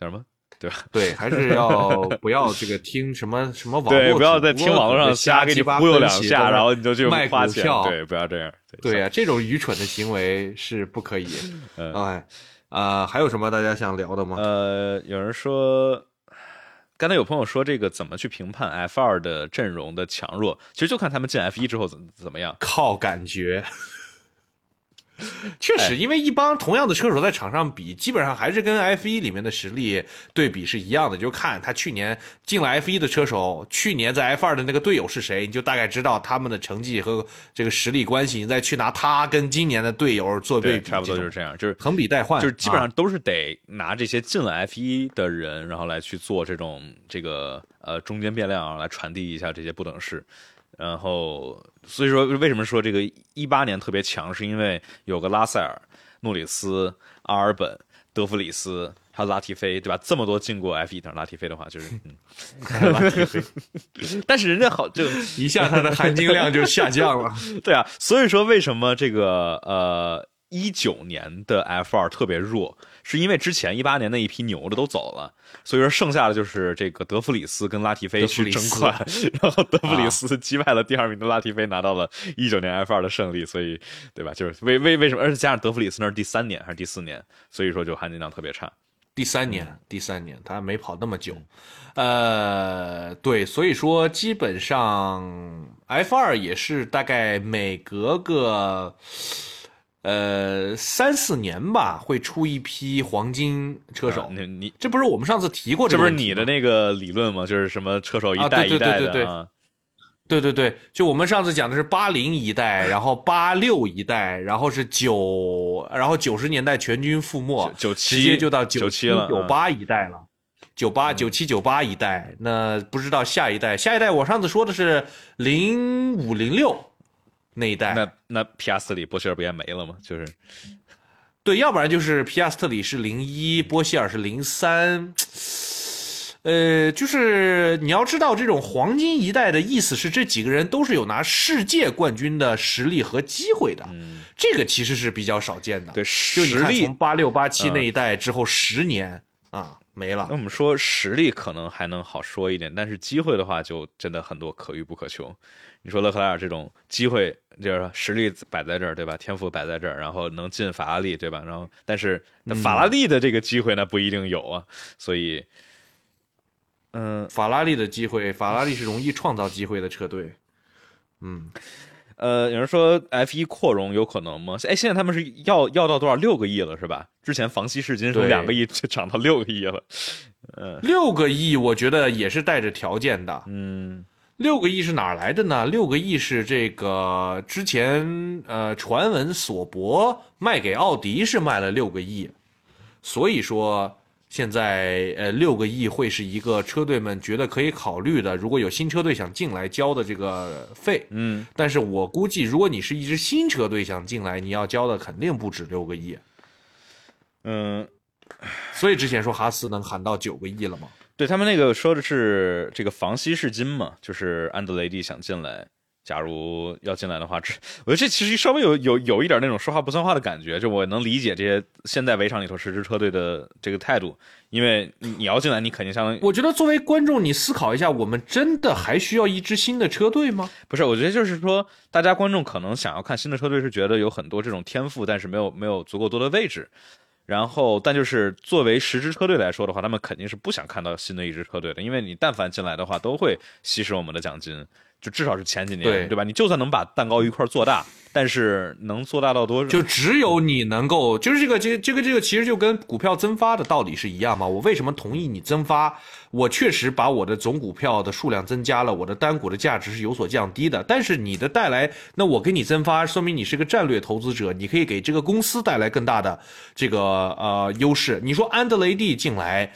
叫什么？对吧？对，还是要不要这个听什么什么网络对，不要在听网络上瞎给你忽悠两下，然后你就去卖花钱。股票对，不要这样。对呀、这种愚蠢的行为是不可以。嗯哎，啊、还有什么大家想聊的吗？呃，有人说，刚才有朋友说这个怎么去评判 F 二的阵容的强弱，其实就看他们进 F 一之后怎怎么样。靠感觉。确哎实，因为一帮同样的车手在场上比，基本上还是跟 F 一里面的实力对比是一样的。就看他去年进了 F 一的车手，去年在 F 二的那个队友是谁，你就大概知道他们的成绩和这个实力关系。你再去拿他跟今年的队友做对对，比，差不多就是这这样，就是横比代换，就是基本啊上都是得拿这些进了 F 一的人，然后来去做这种这个呃中间变量，来传递一下这些不等式。然后，所以说为什么说这个一八年特别强，是因为有个拉塞尔、诺里斯、阿尔本、德弗里斯，还有拉提菲，对吧？这么多进过 F 一，的拉提菲的话就是，嗯，拉提菲但是人家好就一下他的含金量就下降了。对啊，所以说为什么这个呃一九年的 F 二特别弱，是因为之前一八年那一批牛的都走了，所以说剩下的就是这个德弗里斯跟拉提菲去争冠，然后德弗里斯击败了第二名的拉提菲，拿到了一九年 F 二的胜利，所以对吧？就是为为为什么？而且加上德弗里斯那是第三年还是第四年，所以说就含金量特别差。第三年，第三年他没跑那么久，呃，对，所以说基本上 F 二也是大概每隔个呃三四年吧，会出一批黄金车手。啊你你这不是我们上次提过这不是你的那个理论吗？就是什么车手一代一代对对的啊？对对对，就我们上次讲的是八零一代，然后八六一代，然后是九，然后九十年代全军覆没，九七直接就到九七了，嗯九八一代了。九八九七九八一代，那不知道下一代，下一代我上次说的是零五零六那一代，那那皮亚斯里波希尔不也没了吗？就是对，要不然就是皮亚斯特里是零一，波希尔是零三。呃，就是你要知道，这种黄金一代的意思是，这几个人都是有拿世界冠军的实力和机会的。嗯，这个其实是比较少见的。对就你实力看从八六八七那一代之后十年、啊，没了那。我们说实力可能还能好说一点，但是机会的话就真的很多可遇不可求。你说勒克莱尔这种机会，就是实力摆在这儿，对吧？天赋摆在这儿，然后能进法拉利，对吧？然后但是那法拉利的这个机会呢不一定有啊，所以，嗯法拉利的机会，法拉利是容易创造机会的车队。嗯，呃，有人说 F 一扩容有可能吗？哎，现在他们是要要到多少？六个亿了是吧？之前房西市金从对两个亿就涨到六个亿了。六个亿，我觉得也是带着条件的。嗯六个亿是哪儿来的呢？六个亿是这个之前呃传闻索博卖给奥迪是卖了六个亿，所以说现在呃六个亿会是一个车队们觉得可以考虑的，如果有新车队想进来交的这个费。嗯，但是我估计，如果你是一支新车队想进来，你要交的肯定不止六个亿。嗯，所以之前说哈斯能喊到九个亿了嘛？对他们那个说的是这个房西是金嘛，就是安德雷蒂想进来，假如要进来的话，这我觉得这其实稍微有有有一点那种说话不算话的感觉，就我能理解这些现在围场里头十支车队的这个态度，因为你你要进来，你肯定相当于我觉得作为观众，你思考一下，我们真的还需要一支新的车队吗？不是，我觉得就是说，大家观众可能想要看新的车队，是觉得有很多这种天赋，但是没有没有足够多的位置。然后，但就是作为十支车队来说的话，他们肯定是不想看到新的一支车队的，因为你但凡进来的话，都会稀释我们的奖金，就至少是前几年，对对吧？你就算能把蛋糕一块儿做大，但是能做大到多少？就只有你能够，就是这个这这个这个，其实就跟股票增发的道理是一样嘛。我为什么同意你增发？我确实把我的总股票的数量增加了，我的单股的价值是有所降低的。但是你的带来，那我给你增发，说明你是个战略投资者，你可以给这个公司带来更大的这个呃优势。你说安德雷蒂进来。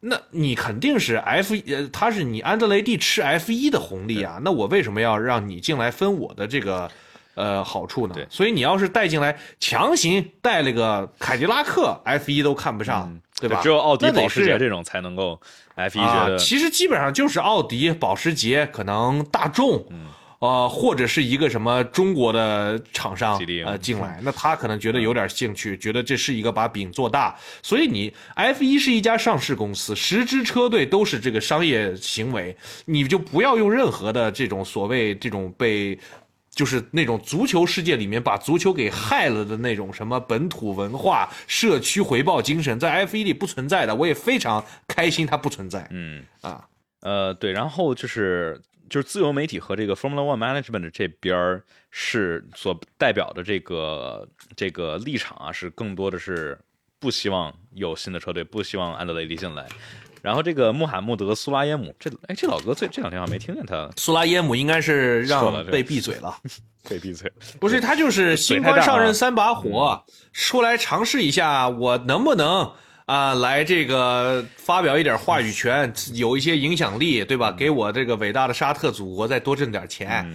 那你肯定是 F 呃，他是你安德雷蒂吃 F 一的红利啊，那我为什么要让你进来分我的这个呃好处呢对？所以你要是带进来，强行带了个凯迪拉克 F 一都看不上，对吧？只有奥迪、保时捷是这种才能够 F 一觉啊，得，其实基本上就是奥迪、保时捷，可能大众，嗯呃，或者是一个什么中国的厂商呃进来，那他可能觉得有点兴趣，觉得这是一个把饼做大，所以你 F 一是一家上市公司，十支车队都是这个商业行为，你就不要用任何的这种所谓这种被。就是那种足球世界里面把足球给害了的那种什么本土文化、社区回报精神，在 F 一里不存在的，我也非常开心它不存在。嗯。啊，呃，对，然后就是就是自由媒体和这个 Formula One Management 这边儿是所代表的这个这个立场啊，是更多的是不希望有新的车队，不希望安德雷利进来。然后这个穆罕默德·苏拉耶姆，这哎这老哥这这两天好像没听见他苏拉耶姆应该是让被闭嘴了，被闭嘴。不是他就是新官上任三把火，出来尝试一下，我能不能啊来这个发表一点话语权，有一些影响力，对吧？给我这个伟大的沙特祖国再多挣点钱。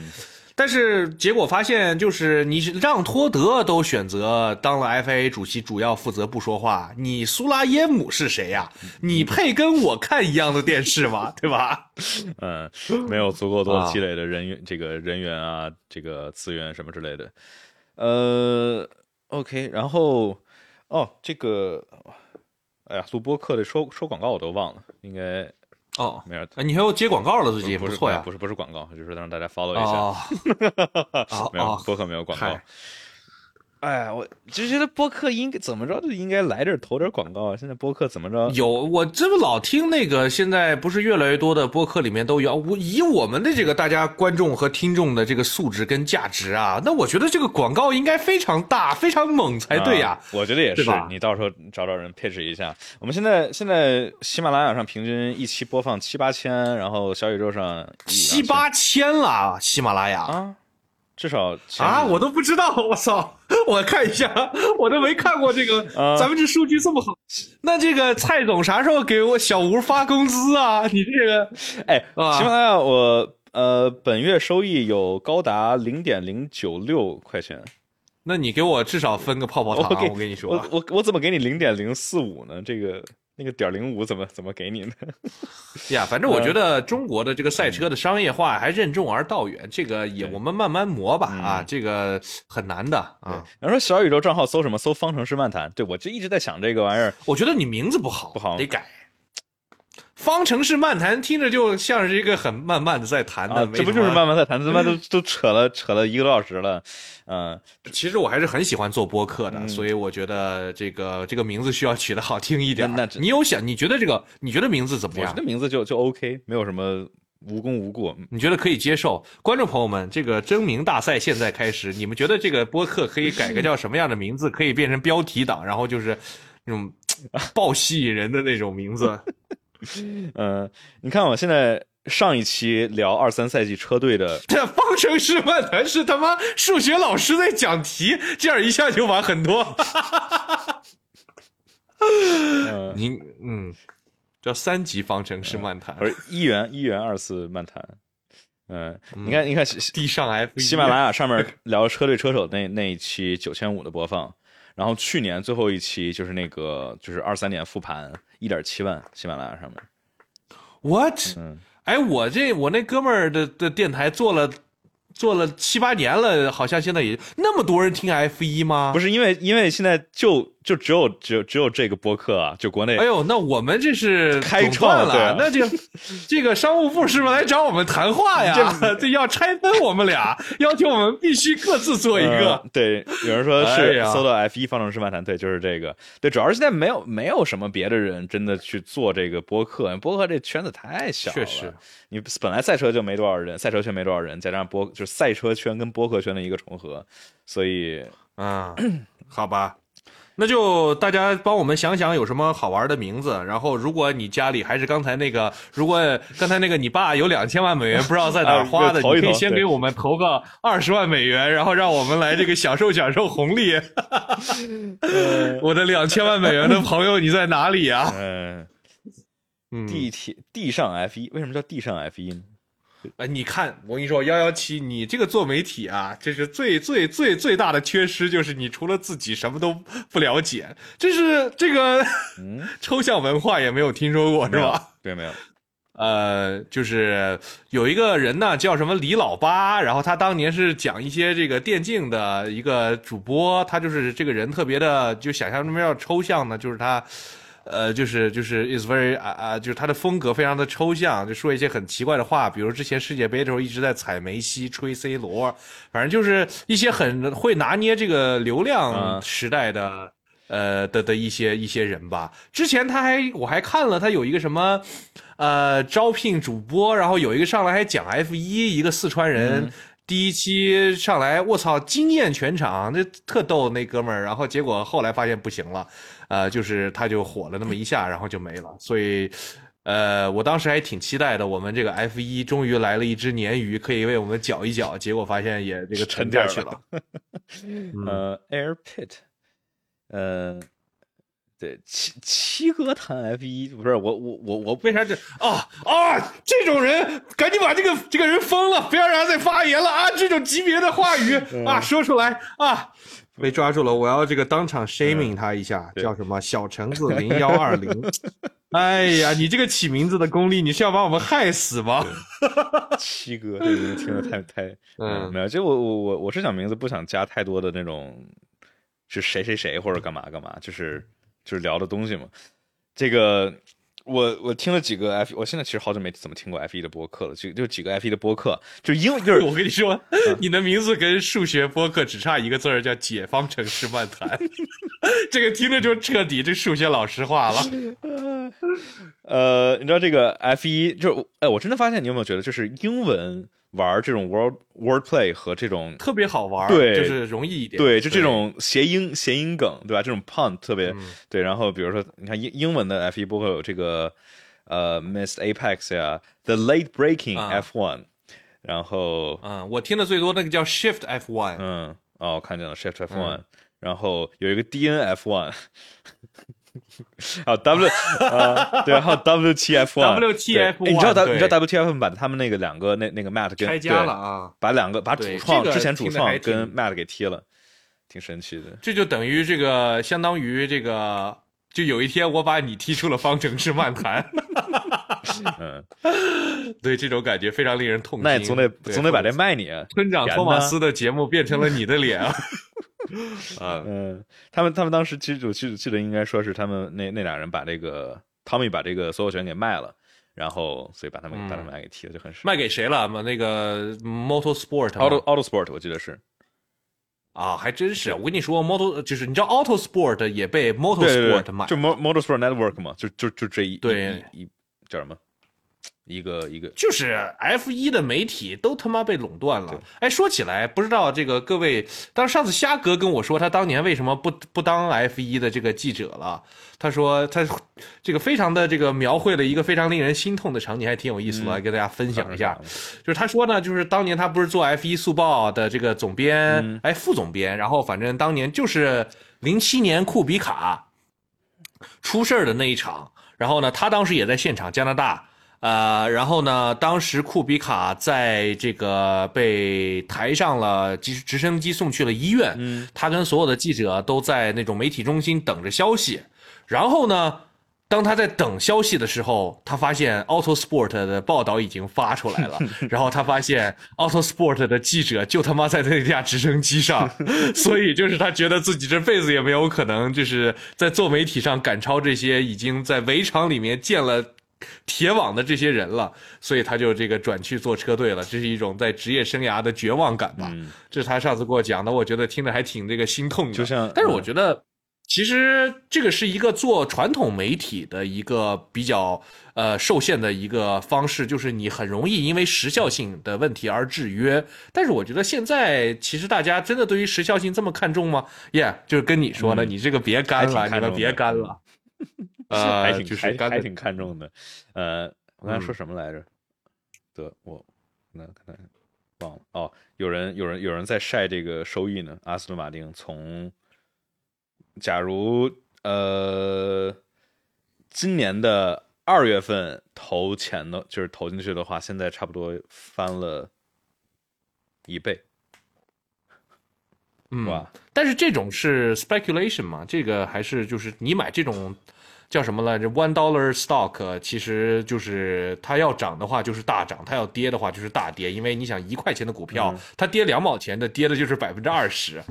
但是结果发现，就是你让托德都选择当了 FIA 主席，主要负责不说话。你苏拉耶姆是谁呀、你配跟我看一样的电视吗？对吧？嗯，没有足够多啊积累的人员，这个人员啊，这个资源什么之类的。呃，OK，然后哦，这个，哎呀，录播客的收收广告我都忘了，应该哦，没事。哎你还要接广告了，最近不是错呀。不是不是广告，就是让大家 follow 一下。哦，哦没有哦播客没有广告嗨。哎，我就觉得播客应该怎么着就应该来这儿投点广告啊！现在播客怎么着？有我这不老听那个，现在不是越来越多的播客里面都有。我以我们的这个大家观众和听众的这个素质跟价值啊，那我觉得这个广告应该非常大、非常猛才对呀、啊我觉得也是。你到时候找找人配置一下。我们现在现在喜马拉雅上平均一期播放七八千，然后小宇宙上七八千了，喜马拉雅啊，至少啊，我都不知道，我操！我看一下，我都没看过这个，啊咱们这数据这么好。那这个蔡总啥时候给我小吴发工资啊？你这个哎，啊喜马拉雅我呃本月收益有高达零点零九六块钱，那你给我至少分个泡泡糖我跟你说我，我我怎么给你零点零四五呢？这个那个点零五怎么怎么给你呢？呀，反正我觉得中国的这个赛车的商业化还任重而道远，这个也我们慢慢磨吧啊，这个很难的啊。然后说小宇宙账号搜什么？搜方程式漫谈。对我就一直在想这个玩意儿，我觉得你名字不好，不好得改。方程式漫谈听着就像是一个很慢慢的在谈的，这不就是慢慢在谈？他妈都 都扯了扯了一个多小时了，嗯，其实我还是很喜欢做播客的，所以我觉得这个这个名字需要取得好听一点。那你有想？你觉得这个？你觉得名字怎么样？我觉得名字就就 OK，没有什么无功无过。你觉得可以接受？观众朋友们，这个征名大赛现在开始，你们觉得这个播客可以改个叫什么样的名字？可以变成标题党，然后就是那种 爆吸引人的那种名字。嗯，你看我现在上一期聊二三赛季车队的，这方程式漫谈是他妈数学老师在讲题，这样一下就完很多。您嗯，叫三级方程式漫谈，不是一元一元二次漫谈。嗯，你看你看地上 F 喜马拉雅上面聊车队车手那那一期九千五的播放。然后去年最后一期就是那个就是二三年复盘一点七万喜马拉雅上面，what？嗯，哎，我这我那哥们儿的的电台做了。做了七八年了，好像现在也那么多人听 F 一吗？不是因为，因为现在就就只有只有只有这个播客啊，就国内。哎呦，那我们这是开创了，那就这个商务部是不是来找我们谈话呀？这要拆分我们俩，要求我们必须各自做一个。对，有人说是搜到 F 一方程式漫谈，对，就是这个。对，主要是现在没有没有什么别的人真的去做这个播客，播客这圈子太小了。确实。你本来赛车就没多少人，赛车圈没多少人，再加上播就是赛车圈跟播客圈的一个重合，所以啊，好吧，那就大家帮我们想想有什么好玩的名字。然后，如果你家里还是刚才那个，如果刚才那个你爸有两千万美元不知道在哪儿花的，你可以先给我们投个二十万美元，然后让我们来这个享受享受红利。我的两千万美元的朋友，你在哪里啊？嗯。地铁地上 F 一为什么叫地上 F 一呢？哎，你看，我跟你说，幺幺七，你这个做媒体啊，这是最最最最大的缺失，就是你除了自己什么都不了解，这是这个 抽象文化也没有听说过，是吧？对，没有。呃，就是有一个人呢，叫什么李老八，然后他当年是讲一些这个电竞的一个主播，他就是这个人特别的，就想象中要抽象呢，就是他。呃，就是就是 is very 啊啊，就是他的风格非常的抽象，就说一些很奇怪的话，比如之前世界杯的时候一直在踩梅西、吹 C 罗，反正就是一些很会拿捏这个流量时代的呃的的一些一些人吧。之前他还我还看了他有一个什么呃招聘主播，然后有一个上来还讲 F 一，一个四川人。第一期上来，我操，惊艳全场，那特逗那哥们儿。然后结果后来发现不行了，呃，就是他就火了那么一下，然后就没了。所以，呃，我当时还挺期待的，我们这个 F 一终于来了一只鲶鱼，可以为我们搅一搅。结果发现也这个沉下去了。呃，Air Pit，呃。对七七哥谈 F 一不是我我我我为啥这啊啊这种人赶紧把这个这个人封了，不要让他再发言了啊！这种级别的话语啊说出来啊，被抓住了，我要这个当场 shaming 他一下，叫什么小橙子零幺二零。哎呀，你这个起名字的功力，你是要把我们害死吗？七哥这个名字听着太太嗯没有，就我我我我是想名字不想加太多的那种是谁谁谁或者干嘛干嘛，就是。就是聊的东西嘛，这个我我听了几个 F，我现在其实好久没怎么听过 F 一的播客了，就就几个 F 一的播客，就英就是 我跟你说，你的名字跟数学播客只差一个字儿，叫解方程式漫谈，这个听着就彻底这数学老师化了。呃，你知道这个 F 一就是，哎，我真的发现你有没有觉得，就是英文。玩这种 word wordplay 和这种特别好玩，对，就是容易一点，对，就这种谐音谐音梗，对吧？这种 pun 特别对。然后比如说，你看英英文的 F 一播客有这个呃 Missed Apex 呀，The Late Breaking F One，然后嗯，我听的最多那个叫 Shift F One，嗯，哦，看见了 Shift F One，然后有一个 DNF One。啊，W 啊，对，还有 WTF One，WTF，你知道 W 你知道 WTF 把他们那个两个那那个 Matt 跟拆家了啊，把两个把主创之前主创跟 Matt 给踢了，挺神奇的。这就等于这个相当于这个，就有一天我把你踢出了方程式漫谈，嗯，对，这种感觉非常令人痛心。那也总得总得把这卖你啊，村长托马斯的节目变成了你的脸啊。啊，嗯，他们他们当时其实我记记得应该说是他们那那俩人把这个汤米把这个所有权给卖了，然后所以把他们把他们俩给踢了，就很卖给谁了？嘛，那个 Motorsport Auto Autosport 我记得是啊，还真是。我跟你说，Motor 就是你知道 Autosport 也被 Motorsport 买，就 Motorsport Network 嘛，就就就这一对一叫什么？一个一个就是 F 一的媒体都他妈被垄断了。哎，说起来，不知道这个各位，当上次虾哥跟我说他当年为什么不不当 F 一的这个记者了？他说他这个非常的这个描绘了一个非常令人心痛的场景，还挺有意思的，来跟大家分享一下。就是他说呢，就是当年他不是做 F 一速报的这个总编，哎，副总编，然后反正当年就是零七年库比卡出事儿的那一场，然后呢，他当时也在现场，加拿大。呃，然后呢？当时库比卡在这个被抬上了直直升机送去了医院，嗯，他跟所有的记者都在那种媒体中心等着消息。然后呢，当他在等消息的时候，他发现 Autosport 的报道已经发出来了。然后他发现 Autosport 的记者就他妈在那架直升机上，所以就是他觉得自己这辈子也没有可能就是在做媒体上赶超这些已经在围场里面建了。铁网的这些人了，所以他就这个转去做车队了，这是一种在职业生涯的绝望感吧。这是他上次给我讲的，我觉得听着还挺这个心痛的。就像，但是我觉得，其实这个是一个做传统媒体的一个比较呃受限的一个方式，就是你很容易因为时效性的问题而制约。但是我觉得现在其实大家真的对于时效性这么看重吗？耶，就是跟你说的，你这个别干了，你们别干了。呃，还挺还还挺看重的，呃，我刚才说什么来着？得我那可能忘了哦。有人有人有人在晒这个收益呢。阿斯顿马丁从假如呃今年的二月份投钱的，就是投进去的话，现在差不多翻了一倍。哇！但是这种是 speculation 嘛？这个还是就是你买这种。叫什么来着？One dollar stock，其实就是它要涨的话就是大涨，它要跌的话就是大跌。因为你想一块钱的股票，它跌两毛钱的，跌的就是百分之二十。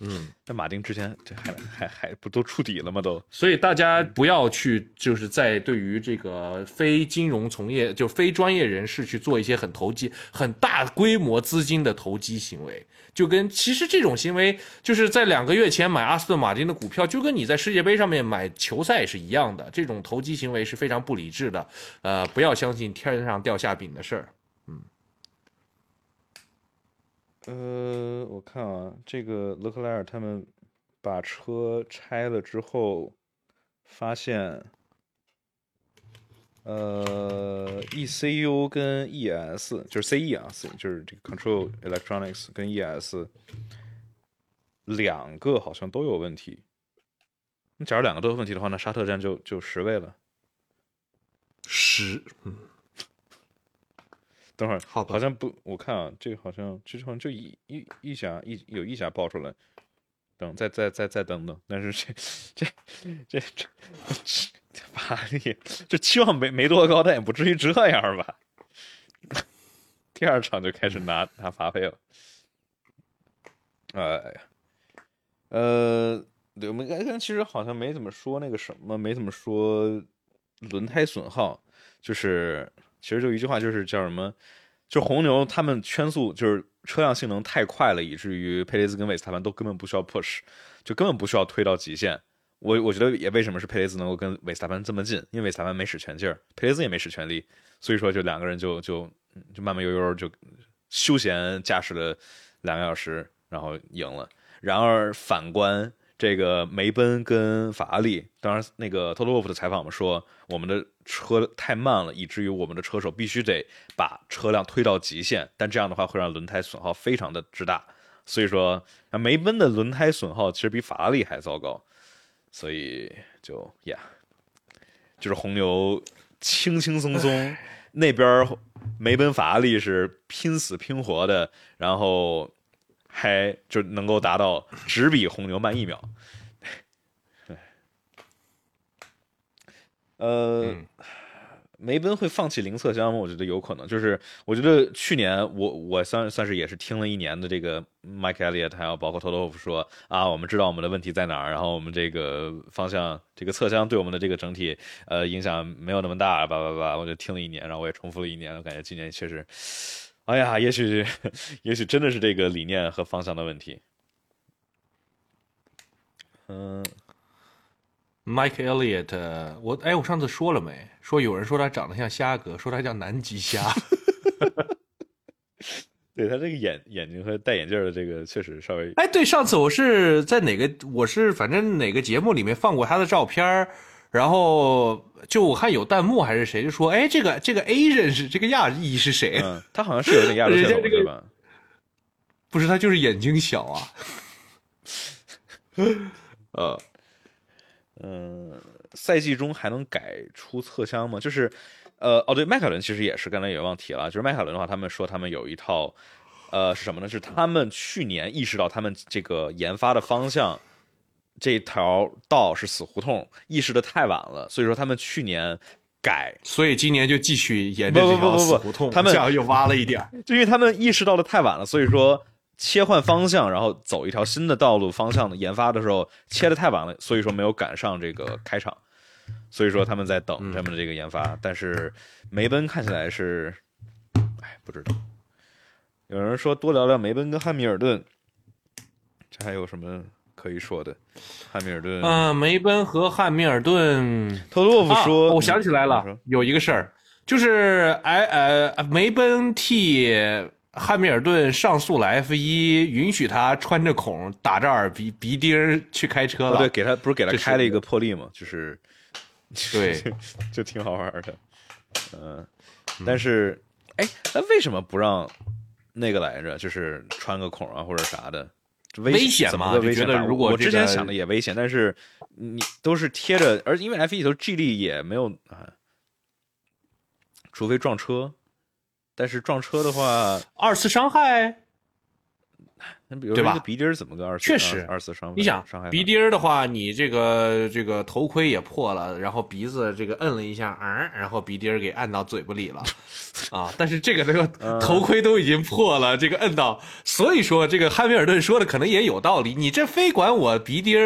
嗯，那马丁之前这还还还不都触底了吗？都。所以大家不要去就是在对于这个非金融从业就非专业人士去做一些很投机、很大规模资金的投机行为。就跟其实这种行为，就是在两个月前买阿斯顿马丁的股票，就跟你在世界杯上面买球赛是一样的。这种投机行为是非常不理智的，呃，不要相信天上掉馅饼的事儿。嗯，呃，我看啊，这个勒克莱尔他们把车拆了之后，发现。呃，ECU 跟 ES 就是 CE 啊，就是这个 Control Electronics 跟 ES 两个好像都有问题。那假如两个都有问题的话，那沙特站就就十位了。十，嗯。等会儿，好，好像不，我看啊，这个好像这好像就一一一下一有一下爆出来。等，再再再再等等，但是这这这这。法拉利就期望没没多高，但也不至于这样吧。第二场就开始拿拿罚费了。哎呀，呃，我们刚刚其实好像没怎么说那个什么，没怎么说轮胎损耗。就是其实就一句话，就是叫什么？就红牛他们圈速就是车辆性能太快了，以至于佩雷兹跟韦斯塔潘都根本不需要 push，就根本不需要推到极限。我我觉得也为什么是佩雷兹能够跟韦斯塔潘这么近，因为韦斯塔潘没使全劲儿，佩雷兹也没使全力，所以说就两个人就就就慢慢悠悠就休闲驾驶了两个小时，然后赢了。然而反观这个梅奔跟法拉利，当然那个 Toto Wolff 的采访嘛说，我们的车太慢了，以至于我们的车手必须得把车辆推到极限，但这样的话会让轮胎损耗非常的之大。所以说，梅奔的轮胎损耗其实比法拉利还糟糕。所以就呀，就是红牛轻轻松松，那边梅奔法拉利是拼死拼活的，然后还就能够达到只比红牛慢一秒。呃，梅奔会放弃零侧箱吗？我觉得有可能。就是我觉得去年我我算算是也是听了一年的这个 Mike Elliott，还有包括 Toto 说啊，我们知道我们的问题在哪儿，然后我们这个方向这个侧箱对我们的这个整体呃影响没有那么大，叭叭叭，我就听了一年，然后我也重复了一年，我感觉今年确实，哎呀，也许 也许真的是这个理念和方向的问题。嗯。Mike Elliott，我哎，我上次说了没？说有人说他长得像虾哥，说他叫南极虾。对他这个眼眼睛和戴眼镜的这个确实稍微……哎，对，上次我是在哪个？我是反正哪个节目里面放过他的照片然后就我看有弹幕还是谁就说：“哎，这个这个 A 人是这个亚裔是谁？”嗯，他好像是有点亚洲血统是吧？不是，他就是眼睛小啊。呃。嗯，赛季中还能改出侧箱吗？就是，呃，哦，对，迈凯伦其实也是，刚才也忘提了，就是迈凯伦的话，他们说他们有一套，呃，是什么呢？是他们去年意识到他们这个研发的方向这条道是死胡同，意识的太晚了，所以说他们去年改，所以今年就继续沿着这条死胡同，他们又挖了一点，就因为他们意识到的太晚了，所以说。切换方向，然后走一条新的道路方向的研发的时候切的太晚了，所以说没有赶上这个开场，所以说他们在等他们的这个研发。但是梅奔看起来是，哎，不知道。有人说多聊聊梅奔跟汉密尔顿，这还有什么可以说的？汉密尔顿，嗯，梅奔和汉密尔顿。特洛夫说，我想起来了，有一个事儿，就是哎呃，梅奔替。汉密尔顿上诉了 F 一，允许他穿着孔打着耳鼻鼻钉去开车了。对，给他不是给他开了一个破例嘛？就是，对，就挺好玩的。嗯，但是，哎，那为什么不让那个来着？就是穿个孔啊，或者啥的？危险吗？危险。如果我之前想的也危险，但是你都是贴着，而因为 F 一里头 G 力也没有啊，除非撞车。但是撞车的话，二次伤害，那比如说鼻钉怎么个二次？确实二次伤害。你想鼻钉的话，你这个这个头盔也破了，然后鼻子这个摁了一下，嗯，然后鼻钉给按到嘴巴里了，啊！但是这个这个头盔都已经破了，这个摁到，所以说这个汉密尔顿说的可能也有道理。你这非管我鼻钉，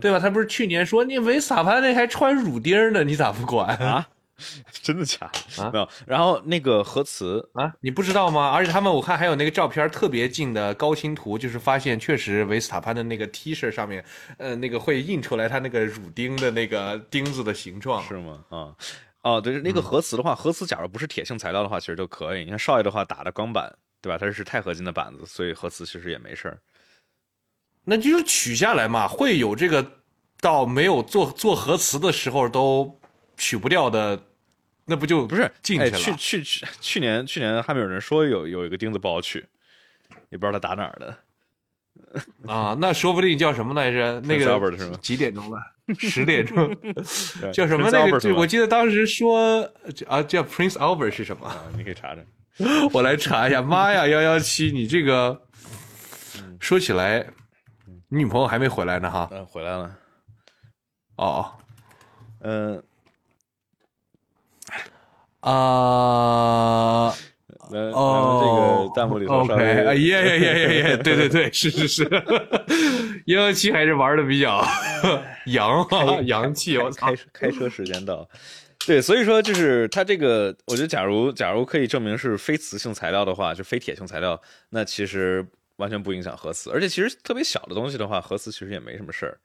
对吧？他不是去年说你维斯塔潘那还穿乳钉呢，你咋不管啊？真的假的？没有。然后那个核磁啊，你不知道吗？而且他们我看还有那个照片特别近的高清图，就是发现确实维斯塔潘的那个 T 恤上面，呃，那个会印出来他那个乳钉的那个钉子的形状，是吗？啊，哦，对，那个核磁的话，核磁假如不是铁性材料的话，其实就可以。你看少爷的话打的钢板，对吧？它是钛合金的板子，所以核磁其实也没事儿。那就是取下来嘛，会有这个到没有做做核磁的时候都。取不掉的，那不就不是进去了？去去去，去年去年还没有人说有有一个钉子不好取，也不知道他打哪儿的啊。那说不定叫什么来着？那个几点钟了？十点钟，叫什么？那个我记得当时说啊，叫 Prince Albert 是什么？你可以查查，我来查一下。妈呀，幺幺七，你这个说起来，你女朋友还没回来呢哈？嗯，回来了。哦。嗯，啊，哦，这个弹幕里头，OK，耶耶耶耶耶，对对对，是是是，幺幺七还是玩的比较洋啊，洋气。我开开车时间到，对，所以说就是它这个，我觉得假如假如可以证明是非磁性材料的话，就非铁性材料，那其实完全不影响核磁，而且其实特别小的东西的话，核磁其实也没什么事儿。